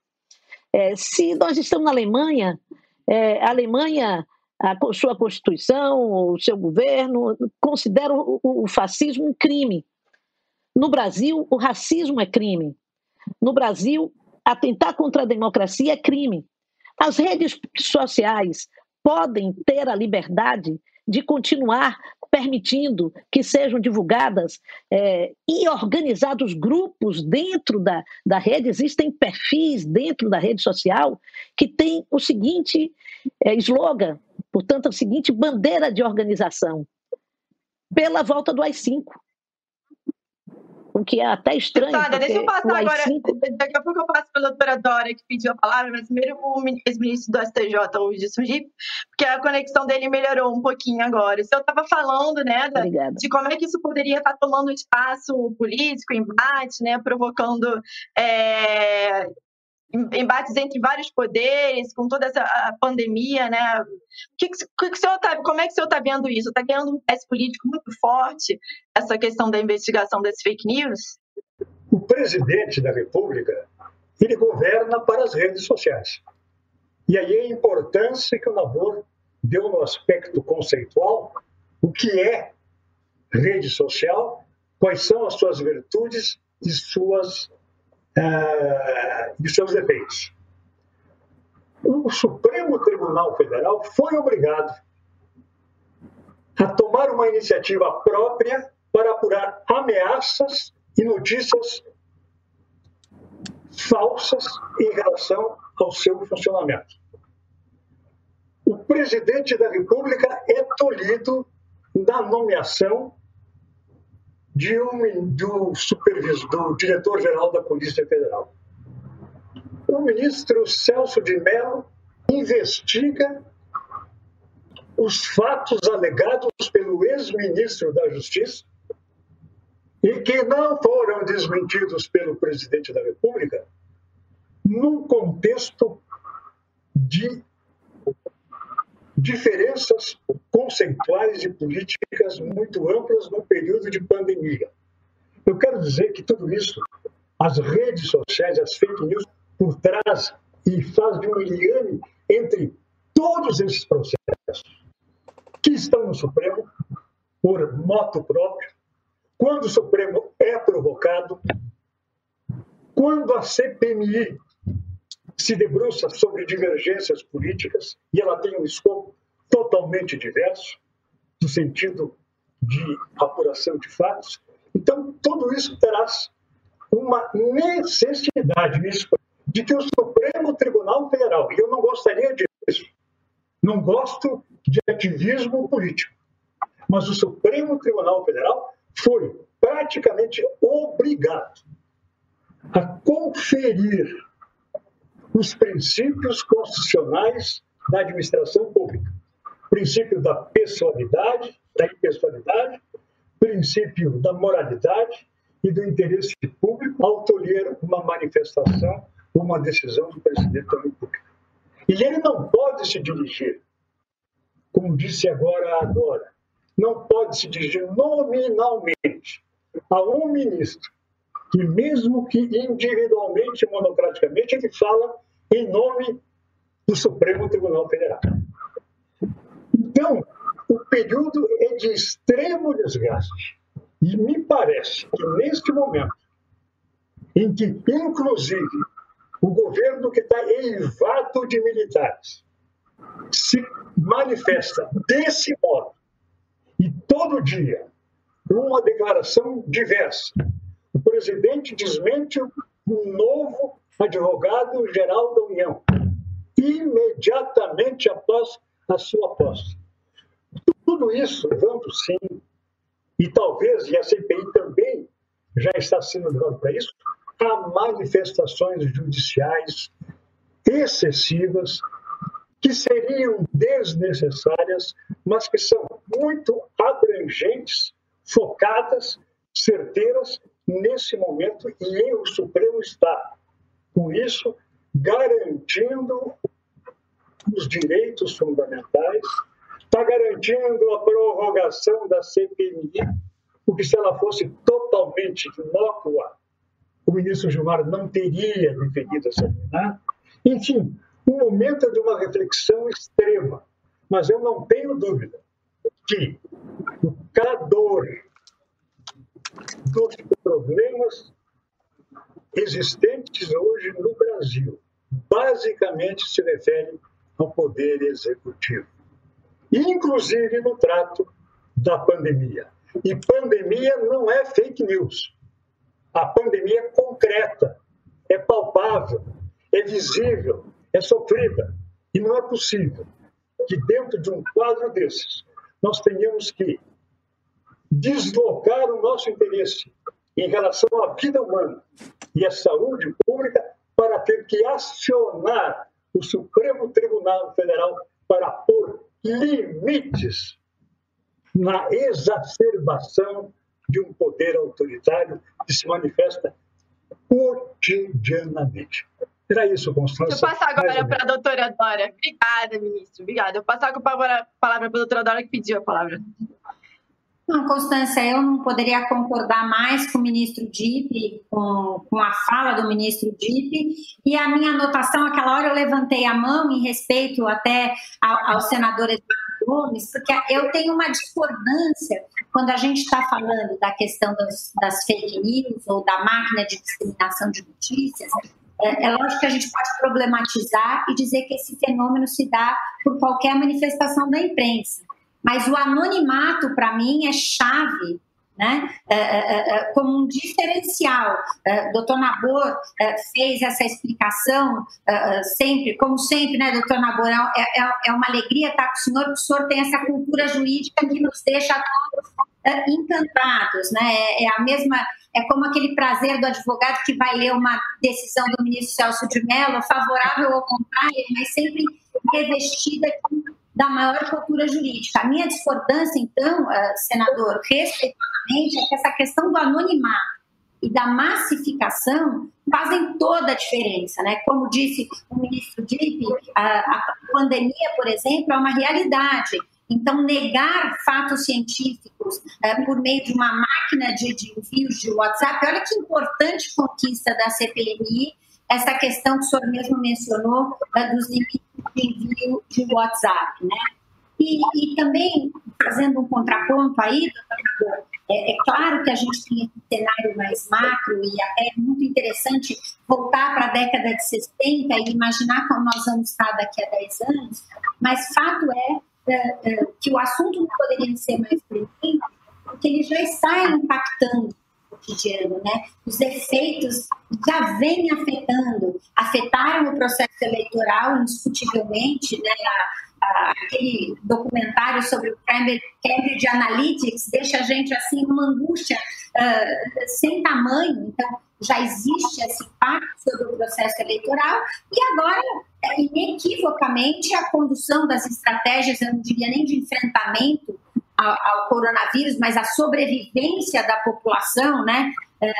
É, se nós estamos na Alemanha, é, a Alemanha a sua Constituição, o seu governo, considera o fascismo um crime. No Brasil, o racismo é crime. No Brasil, atentar contra a democracia é crime. As redes sociais podem ter a liberdade de continuar permitindo que sejam divulgadas é, e organizados grupos dentro da, da rede, existem perfis dentro da rede social que tem o seguinte é, slogan, portanto, a seguinte bandeira de organização, pela volta do AI-5 o que é até estranho. Deputada, deixa eu passar agora. Daqui a pouco eu passo para a doutora Dora, que pediu a palavra, mas primeiro o ex-ministro do STJ, o Gilson Gip, porque a conexão dele melhorou um pouquinho agora. O senhor estava falando, né, da, de como é que isso poderia estar tomando espaço político, embate, né, provocando é, embates entre vários poderes, com toda essa pandemia, né? Que, que, que senhor tá, como é que o senhor está vendo isso? Está ganhando um teste político muito forte essa questão da investigação das fake news? O presidente da República, ele governa para as redes sociais. E aí a importância que o Nabor deu no aspecto conceitual, o que é rede social, quais são as suas virtudes e suas uh, de seus defeitos. O Supremo Tribunal Federal foi obrigado a tomar uma iniciativa própria para apurar ameaças e notícias falsas em relação ao seu funcionamento. O presidente da República é tolhido na nomeação de um, do supervisor, do diretor-geral da Polícia Federal. O ministro Celso de Mello investiga os fatos alegados pelo ex-ministro da Justiça e que não foram desmentidos pelo presidente da República, num contexto de diferenças conceituais e políticas muito amplas no período de pandemia. Eu quero dizer que tudo isso, as redes sociais, as fake news, por trás e faz de um liame entre todos esses processos que estão no Supremo por moto próprio, quando o Supremo é provocado, quando a CPMI se debruça sobre divergências políticas e ela tem um escopo totalmente diverso, no sentido de apuração de fatos. Então, tudo isso traz uma necessidade de que o Supremo Tribunal Federal, e eu não gostaria disso, não gosto de ativismo político, mas o Supremo Tribunal Federal foi praticamente obrigado a conferir os princípios constitucionais da administração pública. Princípio da pessoalidade, da impessoalidade, princípio da moralidade e do interesse público ao tolher uma manifestação, uma decisão do presidente da República. E ele não pode se dirigir, como disse agora a Dora, não pode se dirigir nominalmente a um ministro que, mesmo que individualmente, monocraticamente, ele fala em nome do Supremo Tribunal Federal. Então, o período é de extremo desgaste. E me parece que, neste momento, em que, inclusive, o governo que está eivado de militares se manifesta desse modo, e todo dia, uma declaração diversa, o presidente desmente o novo advogado-geral da União, imediatamente após a sua posse. Tudo isso levando, sim, e talvez, e a CPI também já está sendo levado para isso, a manifestações judiciais excessivas que seriam desnecessárias, mas que são muito abrangentes, focadas, certeiras nesse momento e o Supremo está, com isso, garantindo os direitos fundamentais, está garantindo a prorrogação da CPMI, porque se ela fosse totalmente inócua, o ministro Gilmar não teria defendido essa liminar. Enfim, um momento de uma reflexão extrema, mas eu não tenho dúvida que o cador dos problemas existentes hoje no Brasil basicamente se refere ao poder executivo, inclusive no trato da pandemia. E pandemia não é fake news. A pandemia é concreta, é palpável, é visível, é sofrida. E não é possível que, dentro de um quadro desses, nós tenhamos que deslocar o nosso interesse em relação à vida humana e à saúde pública para ter que acionar o Supremo Tribunal Federal para pôr limites na exacerbação de um poder autoritário que se manifesta cotidianamente. Era isso, Constância. Deixa eu passar agora para a doutora Dora. Obrigada, ministro. Obrigada. Eu passar a palavra para a doutora Dora que pediu a palavra. Não, Constância, eu não poderia concordar mais com o ministro Dipp, com, com a fala do ministro Dipp, e a minha anotação, aquela hora eu levantei a mão em respeito até ao, ao senador Eduardo Porque eu tenho uma discordância quando a gente está falando da questão das, das fake news ou da máquina de disseminação de notícias, é, é, lógico que a gente pode problematizar e dizer que esse fenômeno se dá por qualquer manifestação da imprensa. Mas o anonimato, para mim, é chave né? É, é, é, como um diferencial. É, doutor Nabor é, fez essa explicação é, sempre, como sempre, né, doutor Nabor? É, uma alegria estar com o senhor, porque o senhor tem essa cultura jurídica que nos deixa todos encantados. Né? É, a mesma. É como aquele prazer do advogado que vai ler uma decisão do ministro Celso de Mello, favorável ou contrário, mas sempre revestida com da maior cultura jurídica. A minha discordância, então, uh, senador, respeitosamente, é que essa questão do anonimato e da massificação fazem toda a diferença, né? Como disse o ministro Dipp, a, pandemia, por exemplo, é uma realidade. Então, negar fatos científicos uh, por meio de uma máquina de, de envios de WhatsApp, olha que importante conquista da CPMI essa questão que o senhor mesmo mencionou dos limites de envio de WhatsApp, né? E, e também, fazendo um contraponto aí, é, é, claro que a gente tem esse cenário mais macro e até é muito interessante voltar para a década de 60 e imaginar como nós vamos estar daqui a 10 anos, mas fato é, é, é que o assunto não poderia ser mais presente, porque ele já está impactando cotidiano, né? Os efeitos já vêm afetando, afetaram o processo eleitoral indiscutivelmente, né? A, a, aquele documentário sobre o Cambridge, Analytics deixa a gente assim numa angústia uh, sem tamanho. Então já existe esse impacto sobre o processo eleitoral e agora inequivocamente a condução das estratégias, eu não diria nem de enfrentamento ao, coronavírus, mas a sobrevivência da população, né? É,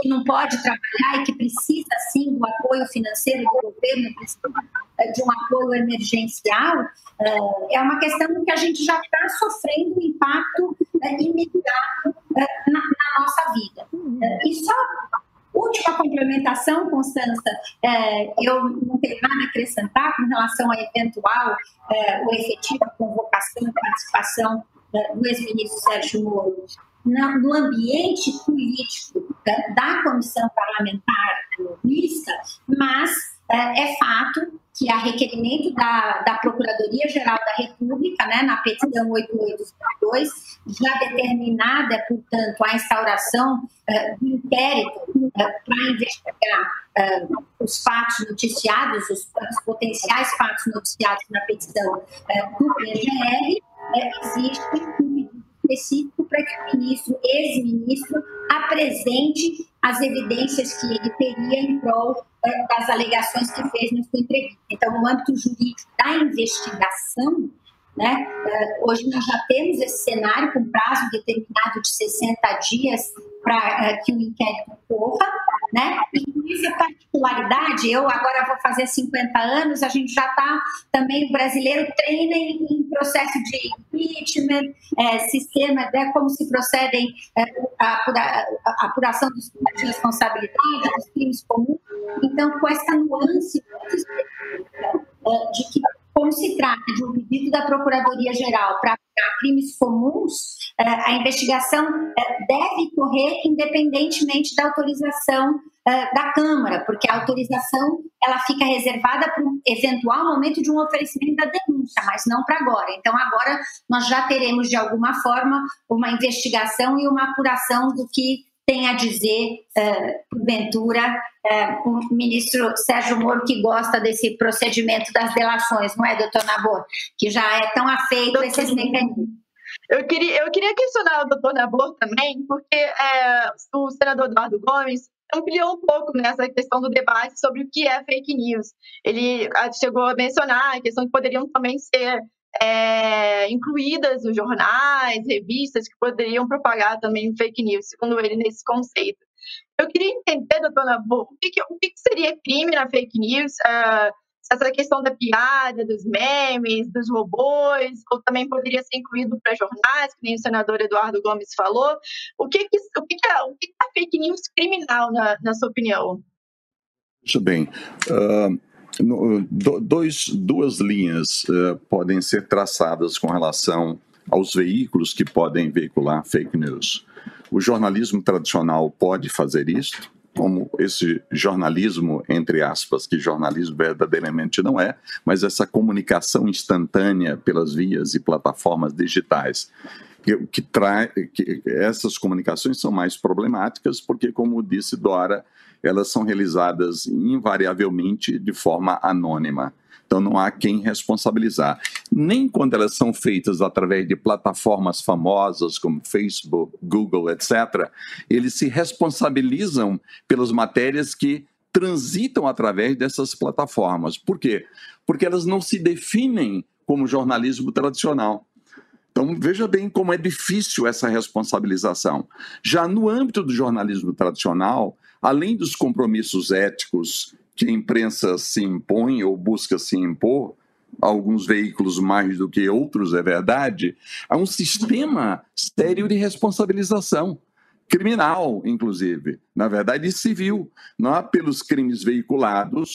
que não pode trabalhar e que precisa sim do apoio financeiro do governo, precisa é, de um apoio emergencial, é, é uma questão que a gente já está sofrendo impacto imediato na, nossa vida. e só Última complementação, Constança, é, eu não tenho nada a acrescentar com relação à eventual é, ou efetiva convocação e participação é, do ex-ministro Sérgio Moro. No, ambiente político da, da comissão parlamentar mista, mas é, é fato que a requerimento da, da Procuradoria-Geral da República, né, na petição 8852, já determinada, portanto, a instauração uh, do inquérito uh, para investigar uh, os fatos noticiados, os, os, potenciais fatos noticiados na petição do PGR, existe um pedido específico para que o ministro, ex-ministro, apresente as evidências que ele teria em prol é, das alegações que fez na sua entrevista. Então, no âmbito jurídico da investigação, né, é, hoje nós já temos esse cenário com prazo determinado de 60 dias para é, que o inquérito ocorra, né? E com essa particularidade, eu agora vou fazer 50 anos, a gente já está também, o brasileiro treina em, em processo de impeachment, é, sistema, né, como se procedem é, a, a, a, apuração dos crimes de responsabilidade, dos crimes comuns. Então, com essa nuance é, de que como se trata de um pedido da Procuradoria-Geral para crimes comuns, é, a investigação é, deve correr independentemente da autorização uh, da Câmara, porque a autorização ela fica reservada para um eventual momento de um oferecimento da denúncia, mas não para agora. Então, agora nós já teremos, de alguma forma, uma investigação e uma apuração do que tem a dizer, uh, porventura, uh, o ministro Sérgio Moro, que gosta desse procedimento das delações, não é, doutor Nabor? Que já é tão afeito doutor, esses mecanismos. Eu queria, eu queria questionar o doutor Nabor também, porque é, o senador Eduardo Gomes ampliou um pouco nessa questão do debate sobre o que é fake news. Ele ah, chegou a mencionar a questão que poderiam também ser é, incluídas os jornais, revistas que poderiam propagar também fake news, segundo ele, nesse conceito. Eu queria entender, doutora o que, o que seria crime na fake news? Uh, essa questão da piada, dos memes, dos robôs, ou também poderia ser incluído para jornais, que nem o senador Eduardo Gomes falou. O que, que, o que, que, é, o que é fake news criminal, na, na sua opinião? Muito bem. Uh, no, do, dois, duas linhas uh, podem ser traçadas com relação aos veículos que podem veicular fake news. O jornalismo tradicional pode fazer isso, como esse jornalismo, entre aspas, que jornalismo verdadeiramente não é, mas essa comunicação instantânea pelas vias e plataformas digitais. Que, que, trai, que essas comunicações são mais problemáticas porque, como disse Dora, elas são realizadas invariavelmente de forma anônima. Então não há quem responsabilizar. Nem quando elas são feitas através de plataformas famosas como Facebook, Google, etc., eles se responsabilizam pelas matérias que transitam através dessas plataformas. Por quê? Porque elas não se definem como jornalismo tradicional. Então, veja bem como é difícil essa responsabilização. Já no âmbito do jornalismo tradicional, além dos compromissos éticos que a imprensa se impõe ou busca se impor, alguns veículos mais do que outros, é verdade, há um sistema sério de responsabilização criminal, inclusive, na verdade civil, não é pelos crimes veiculados,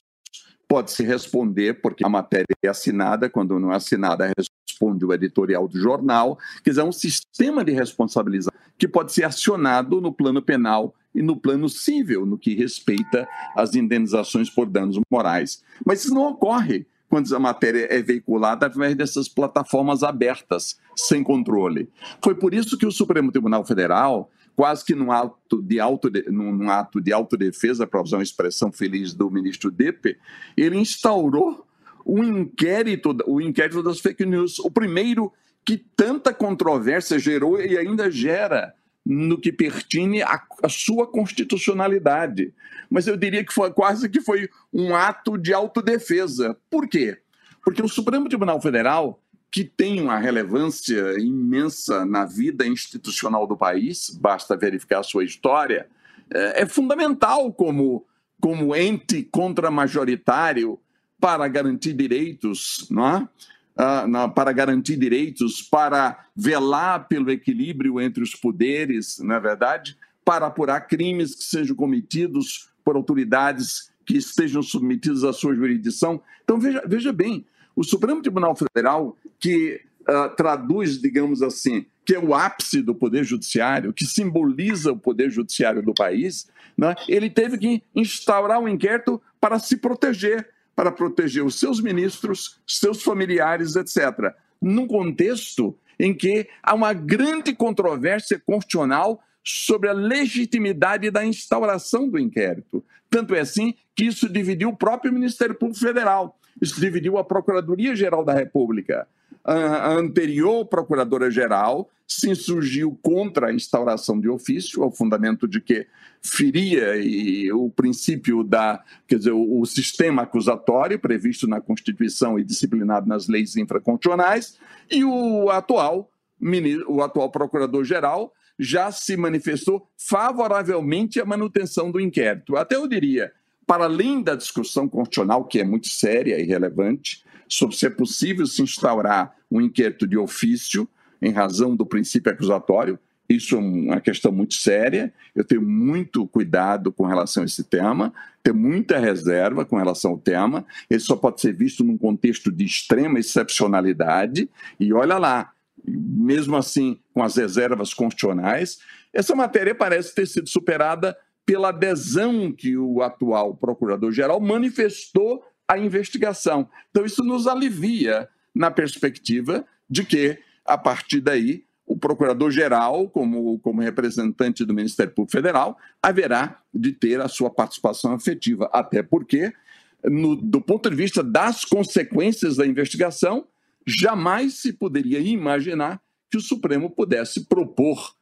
pode-se responder, porque a matéria é assinada, quando não é assinada, responde o editorial do jornal. Quer dizer, é um sistema de responsabilização que pode ser acionado no plano penal e no plano civil, no que respeita às indenizações por danos morais. Mas isso não ocorre quando a matéria é veiculada através dessas plataformas abertas, sem controle. Foi por isso que o Supremo Tribunal Federal, quase que num ato de, auto, num ato de autodefesa, para usar uma expressão feliz do ministro Depe, ele instaurou um inquérito, o inquérito das fake news, o primeiro que tanta controvérsia gerou e ainda gera no que pertine à, sua constitucionalidade. Mas eu diria que foi quase que foi um ato de autodefesa. Por quê? Porque o Supremo Tribunal Federal, que tem uma relevância imensa na vida institucional do país, basta verificar a sua história, é, é fundamental como, como ente contramajoritário para garantir direitos, não é? na, para garantir direitos, para velar pelo equilíbrio entre os poderes, não é verdade? Para apurar crimes que sejam cometidos por autoridades que estejam submetidas à sua jurisdição. Então, veja, veja bem, o Supremo Tribunal Federal, que uh, traduz, digamos assim, que é o ápice do poder judiciário, que simboliza o poder judiciário do país, né, ele teve que instaurar um inquérito para se proteger para proteger os seus ministros, seus familiares, etc. Num contexto em que há uma grande controvérsia constitucional sobre a legitimidade da instauração do inquérito. Tanto é assim que isso dividiu o próprio Ministério Público Federal, dividiu a Procuradoria-Geral da República a anterior procuradora-geral se insurgiu contra a instauração de ofício, ao fundamento de que feria o princípio da, quer dizer, o, sistema acusatório previsto na Constituição e disciplinado nas leis infraconstitucionais, e o atual, o atual procurador-geral já se manifestou favoravelmente à manutenção do inquérito. Até eu diria, para além da discussão constitucional, que é muito séria e relevante, sobre se é possível se instaurar um inquérito de ofício em razão do princípio acusatório. Isso é uma questão muito séria. Eu tenho muito cuidado com relação a esse tema, tenho muita reserva com relação ao tema. Ele só pode ser visto num contexto de extrema excepcionalidade. E olha lá, mesmo assim, com as reservas constitucionais, essa matéria parece ter sido superada pela adesão que o atual procurador-geral manifestou à investigação. Então, isso nos alivia na perspectiva de que, a partir daí, o procurador-geral, como, como representante do Ministério Público Federal, haverá de ter a sua participação efetiva, até porque, no, do ponto de vista das consequências da investigação, jamais se poderia imaginar que o Supremo pudesse propor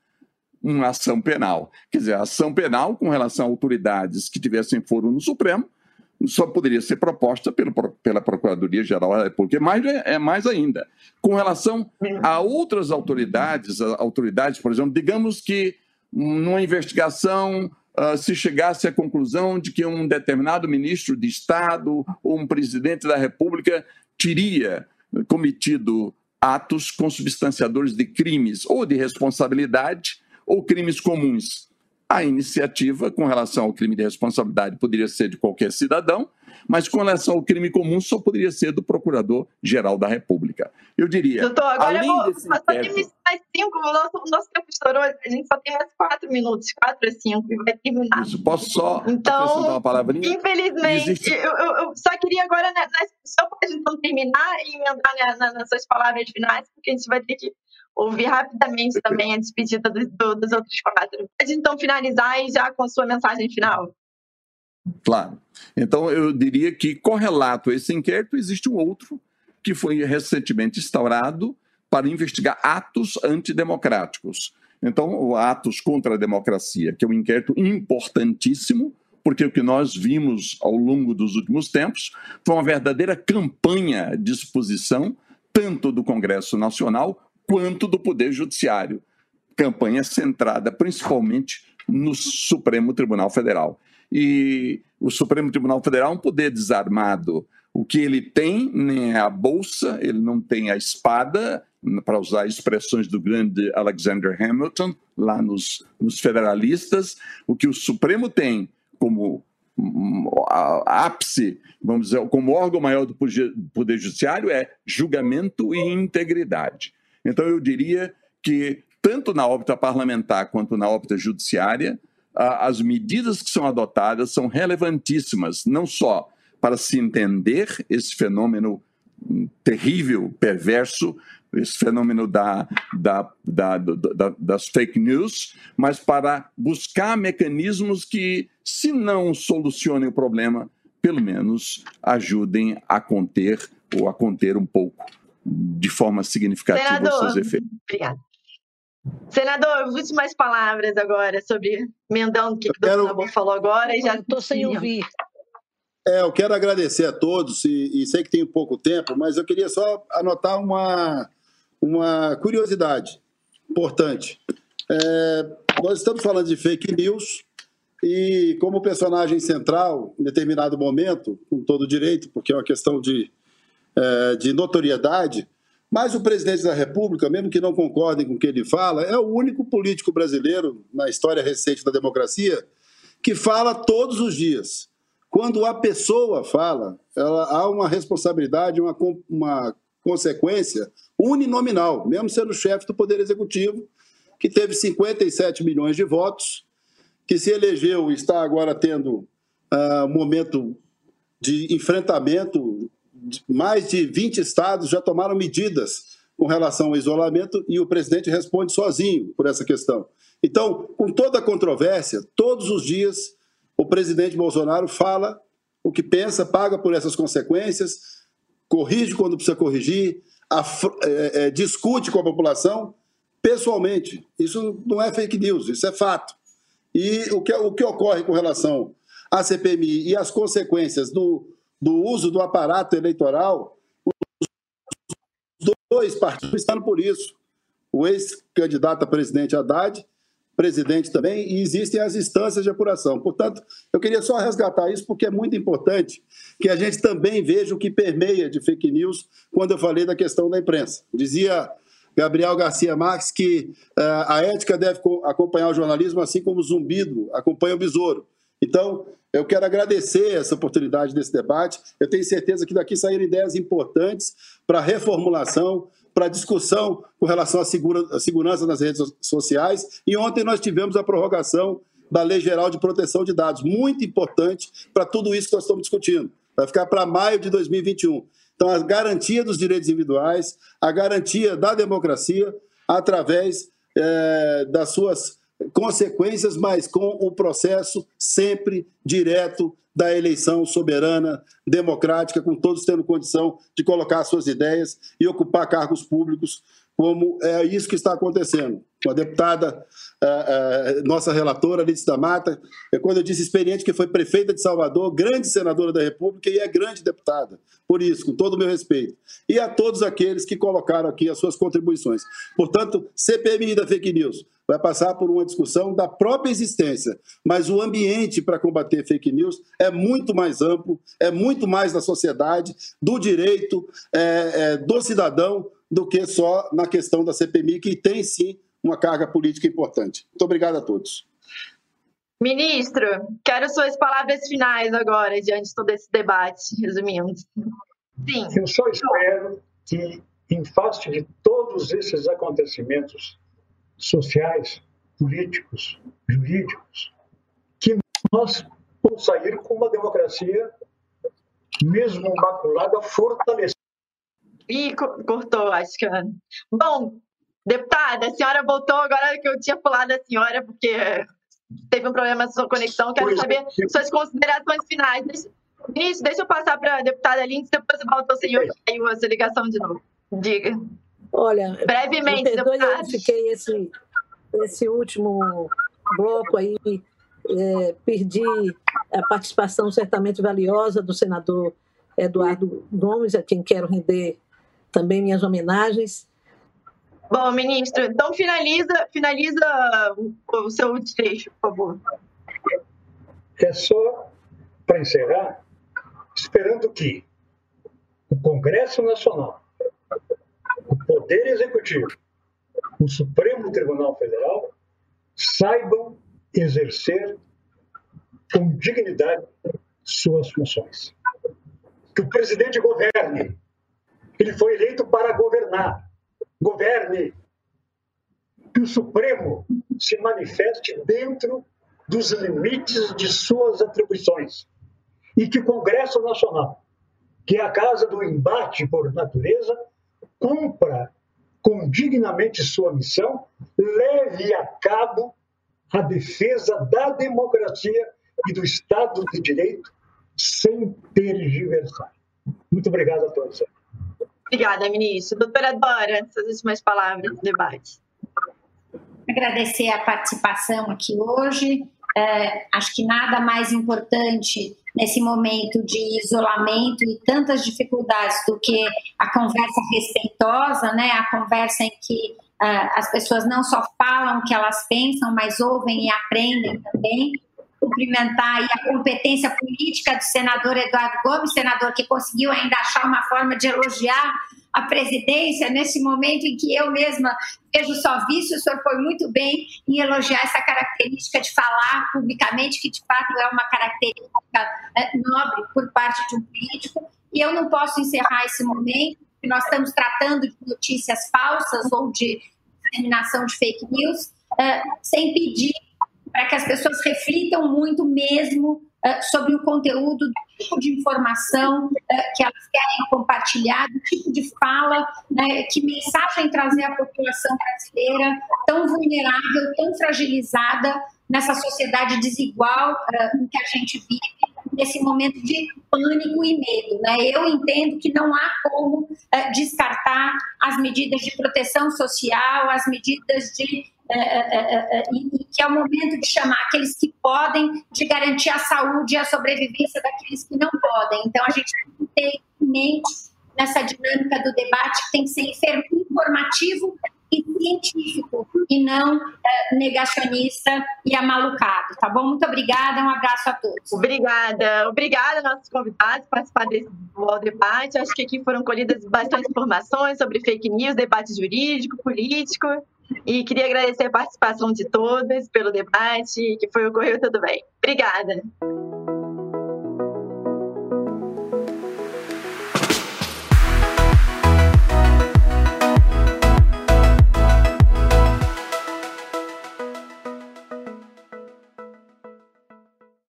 uma ação penal. Quer dizer, a ação penal com relação a autoridades que tivessem foro no Supremo só poderia ser proposta pelo, pela Procuradoria-Geral da República. Mais, é mais ainda. Com relação a outras autoridades, autoridades, por exemplo, digamos que numa investigação uh, se chegasse à conclusão de que um determinado ministro de Estado ou um presidente da República teria cometido atos consubstanciadores de crimes ou de responsabilidade ou crimes comuns. A iniciativa com relação ao crime de responsabilidade poderia ser de qualquer cidadão, mas com relação ao crime comum só poderia ser do Procurador-Geral da República. Eu diria. Doutor, agora além eu vou. desse Só inquérito, mais cinco, o nosso, o nosso tempo estourou, a gente só tem mais quatro minutos, quatro a cinco, e vai terminar. Isso, posso só Então, acrescentar uma palavrinha? Infelizmente, Existe- eu, eu- eu só queria agora, né, né, só para a gente então terminar e emendar né, na- nas suas palavras finais, porque a gente vai ter que ouvir rapidamente também a despedida do, do- dos outros quatro. Pode então finalizar e já com a sua mensagem final. Claro. Então, eu diria que, correlato a esse inquérito, existe um outro que foi recentemente instaurado para investigar atos antidemocráticos. Então, atos contra a democracia, que é um inquérito importantíssimo, porque o que nós vimos ao longo dos últimos tempos foi uma verdadeira campanha de exposição, tanto do Congresso Nacional quanto do Poder Judiciário. Campanha centrada principalmente no Supremo Tribunal Federal. E o Supremo Tribunal Federal é um poder desarmado. O que ele tem nem é a bolsa, ele não tem a espada, para usar expressões do grande Alexander Hamilton, lá nos, nos federalistas. O que o Supremo tem como hum, ápice, vamos dizer, como órgão maior do Poder Judiciário é julgamento e integridade. Então, eu diria que, tanto na órbita parlamentar quanto na órbita judiciária, as medidas que são adotadas são relevantíssimas, não só para se entender esse fenômeno hum, terrível, perverso, esse fenômeno da, da, da, da- das fake news, mas para buscar mecanismos que, se não solucionem o problema, pelo menos ajudem a conter ou a conter um pouco de forma significativa os Senador. seus efeitos. Obrigada. Senador, últimas palavras agora sobre Mendão, o que, o doutor Nabor falou agora e já. Estou sem ouvir. É, eu quero agradecer a todos e, e sei que tenho pouco tempo, mas eu queria só anotar uma, uma curiosidade importante. É, nós estamos falando de fake news e como personagem central, em determinado momento, com todo direito, porque é uma questão de, é, de notoriedade, mas o presidente da República, mesmo que não concordem com o que ele fala, é o único político brasileiro na história recente da democracia que fala todos os dias. Quando a pessoa fala, ela, há uma responsabilidade, uma, uma consequência uninominal, mesmo sendo chefe do Poder Executivo, que teve 57 milhões de votos, que se elegeu e está agora tendo ah, um momento de enfrentamento. Mais de 20 estados já tomaram medidas com relação ao isolamento e o presidente responde sozinho por essa questão. Então, com toda a controvérsia, todos os dias o presidente Bolsonaro fala o que pensa, paga por essas consequências, corrige quando precisa corrigir, é, é, discute com a população pessoalmente. Isso não é fake news, isso é fato. E o que, o que ocorre com relação à CPMI e as consequências do, do uso do aparato eleitoral, os dois partidos estão por isso. O ex-candidato a presidente Haddad, presidente também, e existem as instâncias de apuração. Portanto, eu queria só resgatar isso, porque é muito importante que a gente também veja o que permeia de fake news quando eu falei da questão da imprensa. Dizia Gabriel Garcia Marques que ah, a ética deve co- acompanhar o jornalismo assim como o zumbido acompanha o besouro. Então, eu quero agradecer essa oportunidade desse debate. Eu tenho certeza que daqui saíram ideias importantes para reformulação, para discussão com relação à, segura- à segurança nas redes so- sociais. E ontem nós tivemos a prorrogação da Lei Geral de Proteção de Dados. Muito importante para tudo isso que nós estamos discutindo. Vai ficar para maio de 2021. Então, a garantia dos direitos individuais, a garantia da democracia, através é, das suas consequências, mas com o processo sempre direto da eleição soberana, democrática, com todos tendo condição de colocar suas ideias e ocupar cargos públicos, como é isso que está acontecendo. Com a deputada, a, a, nossa relatora, Alice da Mata, é quando eu disse experiente, que foi prefeita de Salvador, grande senadora da República e é grande deputada. Por isso, com todo o meu respeito. E a todos aqueles que colocaram aqui as suas contribuições. Portanto, CPMI da fake news vai passar por uma discussão da própria existência, mas o ambiente para combater fake news é muito mais amplo, é muito mais da sociedade, do direito, é, é, do cidadão, do que só na questão da CPMI, que tem sim uma carga política importante. Muito obrigado a todos. Ministro, quero suas palavras finais agora, diante de todo esse debate, resumindo. Sim. Eu só espero que, em face de todos esses acontecimentos sociais, políticos, jurídicos, que nós vamos sair com uma democracia, mesmo maculada, fortalecida. Ih, cortou, acho que. Bom, deputada, a senhora voltou agora que eu tinha pulado a senhora, porque teve um problema na sua conexão. Quero pois saber é. suas considerações finais. Ministro, deixa eu passar para a deputada Lins, depois volta o senhor e caiu a sua ligação de novo. Diga. Olha, brevemente, perdoe, eu fiquei esse, esse último bloco aí, é, perdi a participação certamente valiosa do senador Eduardo Gomes, a quem quero render também minhas homenagens. Bom, ministro, então finaliza, finaliza o seu desfecho, por favor. É só para encerrar, esperando que o Congresso Nacional Poder Executivo, o Supremo Tribunal Federal, saibam exercer com dignidade suas funções. Que o presidente governe. Ele foi eleito para governar. Governe. Que o Supremo se manifeste dentro dos limites de suas atribuições. E que o Congresso Nacional, que é a casa do embate por natureza, cumpra com dignamente sua missão, leve a cabo a defesa da democracia e do Estado de Direito sem tergiversar. Muito obrigado a todos. Obrigada, ministro. Doutora Dora, suas últimas palavras do debate. Agradecer a participação aqui hoje. É, acho que nada mais importante nesse momento de isolamento e tantas dificuldades do que a conversa respeitosa, né? A conversa em que uh, as pessoas não só falam o que elas pensam, mas ouvem e aprendem também. Cumprimentar a competência política do senador Eduardo Gomes, senador que conseguiu ainda achar uma forma de elogiar a presidência nesse momento em que eu mesma vejo só vício, o senhor foi muito bem em elogiar essa característica de falar publicamente, que de fato é uma característica é, nobre por parte de um político. E eu não posso encerrar esse momento, que nós estamos tratando de notícias falsas ou de disseminação de fake news, é, sem pedir para que as pessoas reflitam muito mesmo eh, sobre o conteúdo do tipo de informação eh, que elas querem compartilhar, do tipo de fala, né, que mensagem trazer à população brasileira tão vulnerável, tão fragilizada nessa sociedade desigual uh, em que a gente vive, nesse momento de pânico e medo. Né? Eu entendo que não há como uh, descartar as medidas de proteção social, as medidas de é, é, é, e que é o momento de chamar aqueles que podem, de garantir a saúde e a sobrevivência daqueles que não podem. Então, a gente tem que ter em mente nessa dinâmica do debate que tem que ser informativo e científico e não é, negacionista e amalucado, tá bom? Muito obrigada, um abraço a todos. Obrigada, obrigada nossos convidados por participar desse debate. Acho que aqui foram colhidas bastante informações sobre fake news, debate jurídico, político. E queria agradecer a participação de todos pelo debate, que foi ocorreu tudo bem. Obrigada.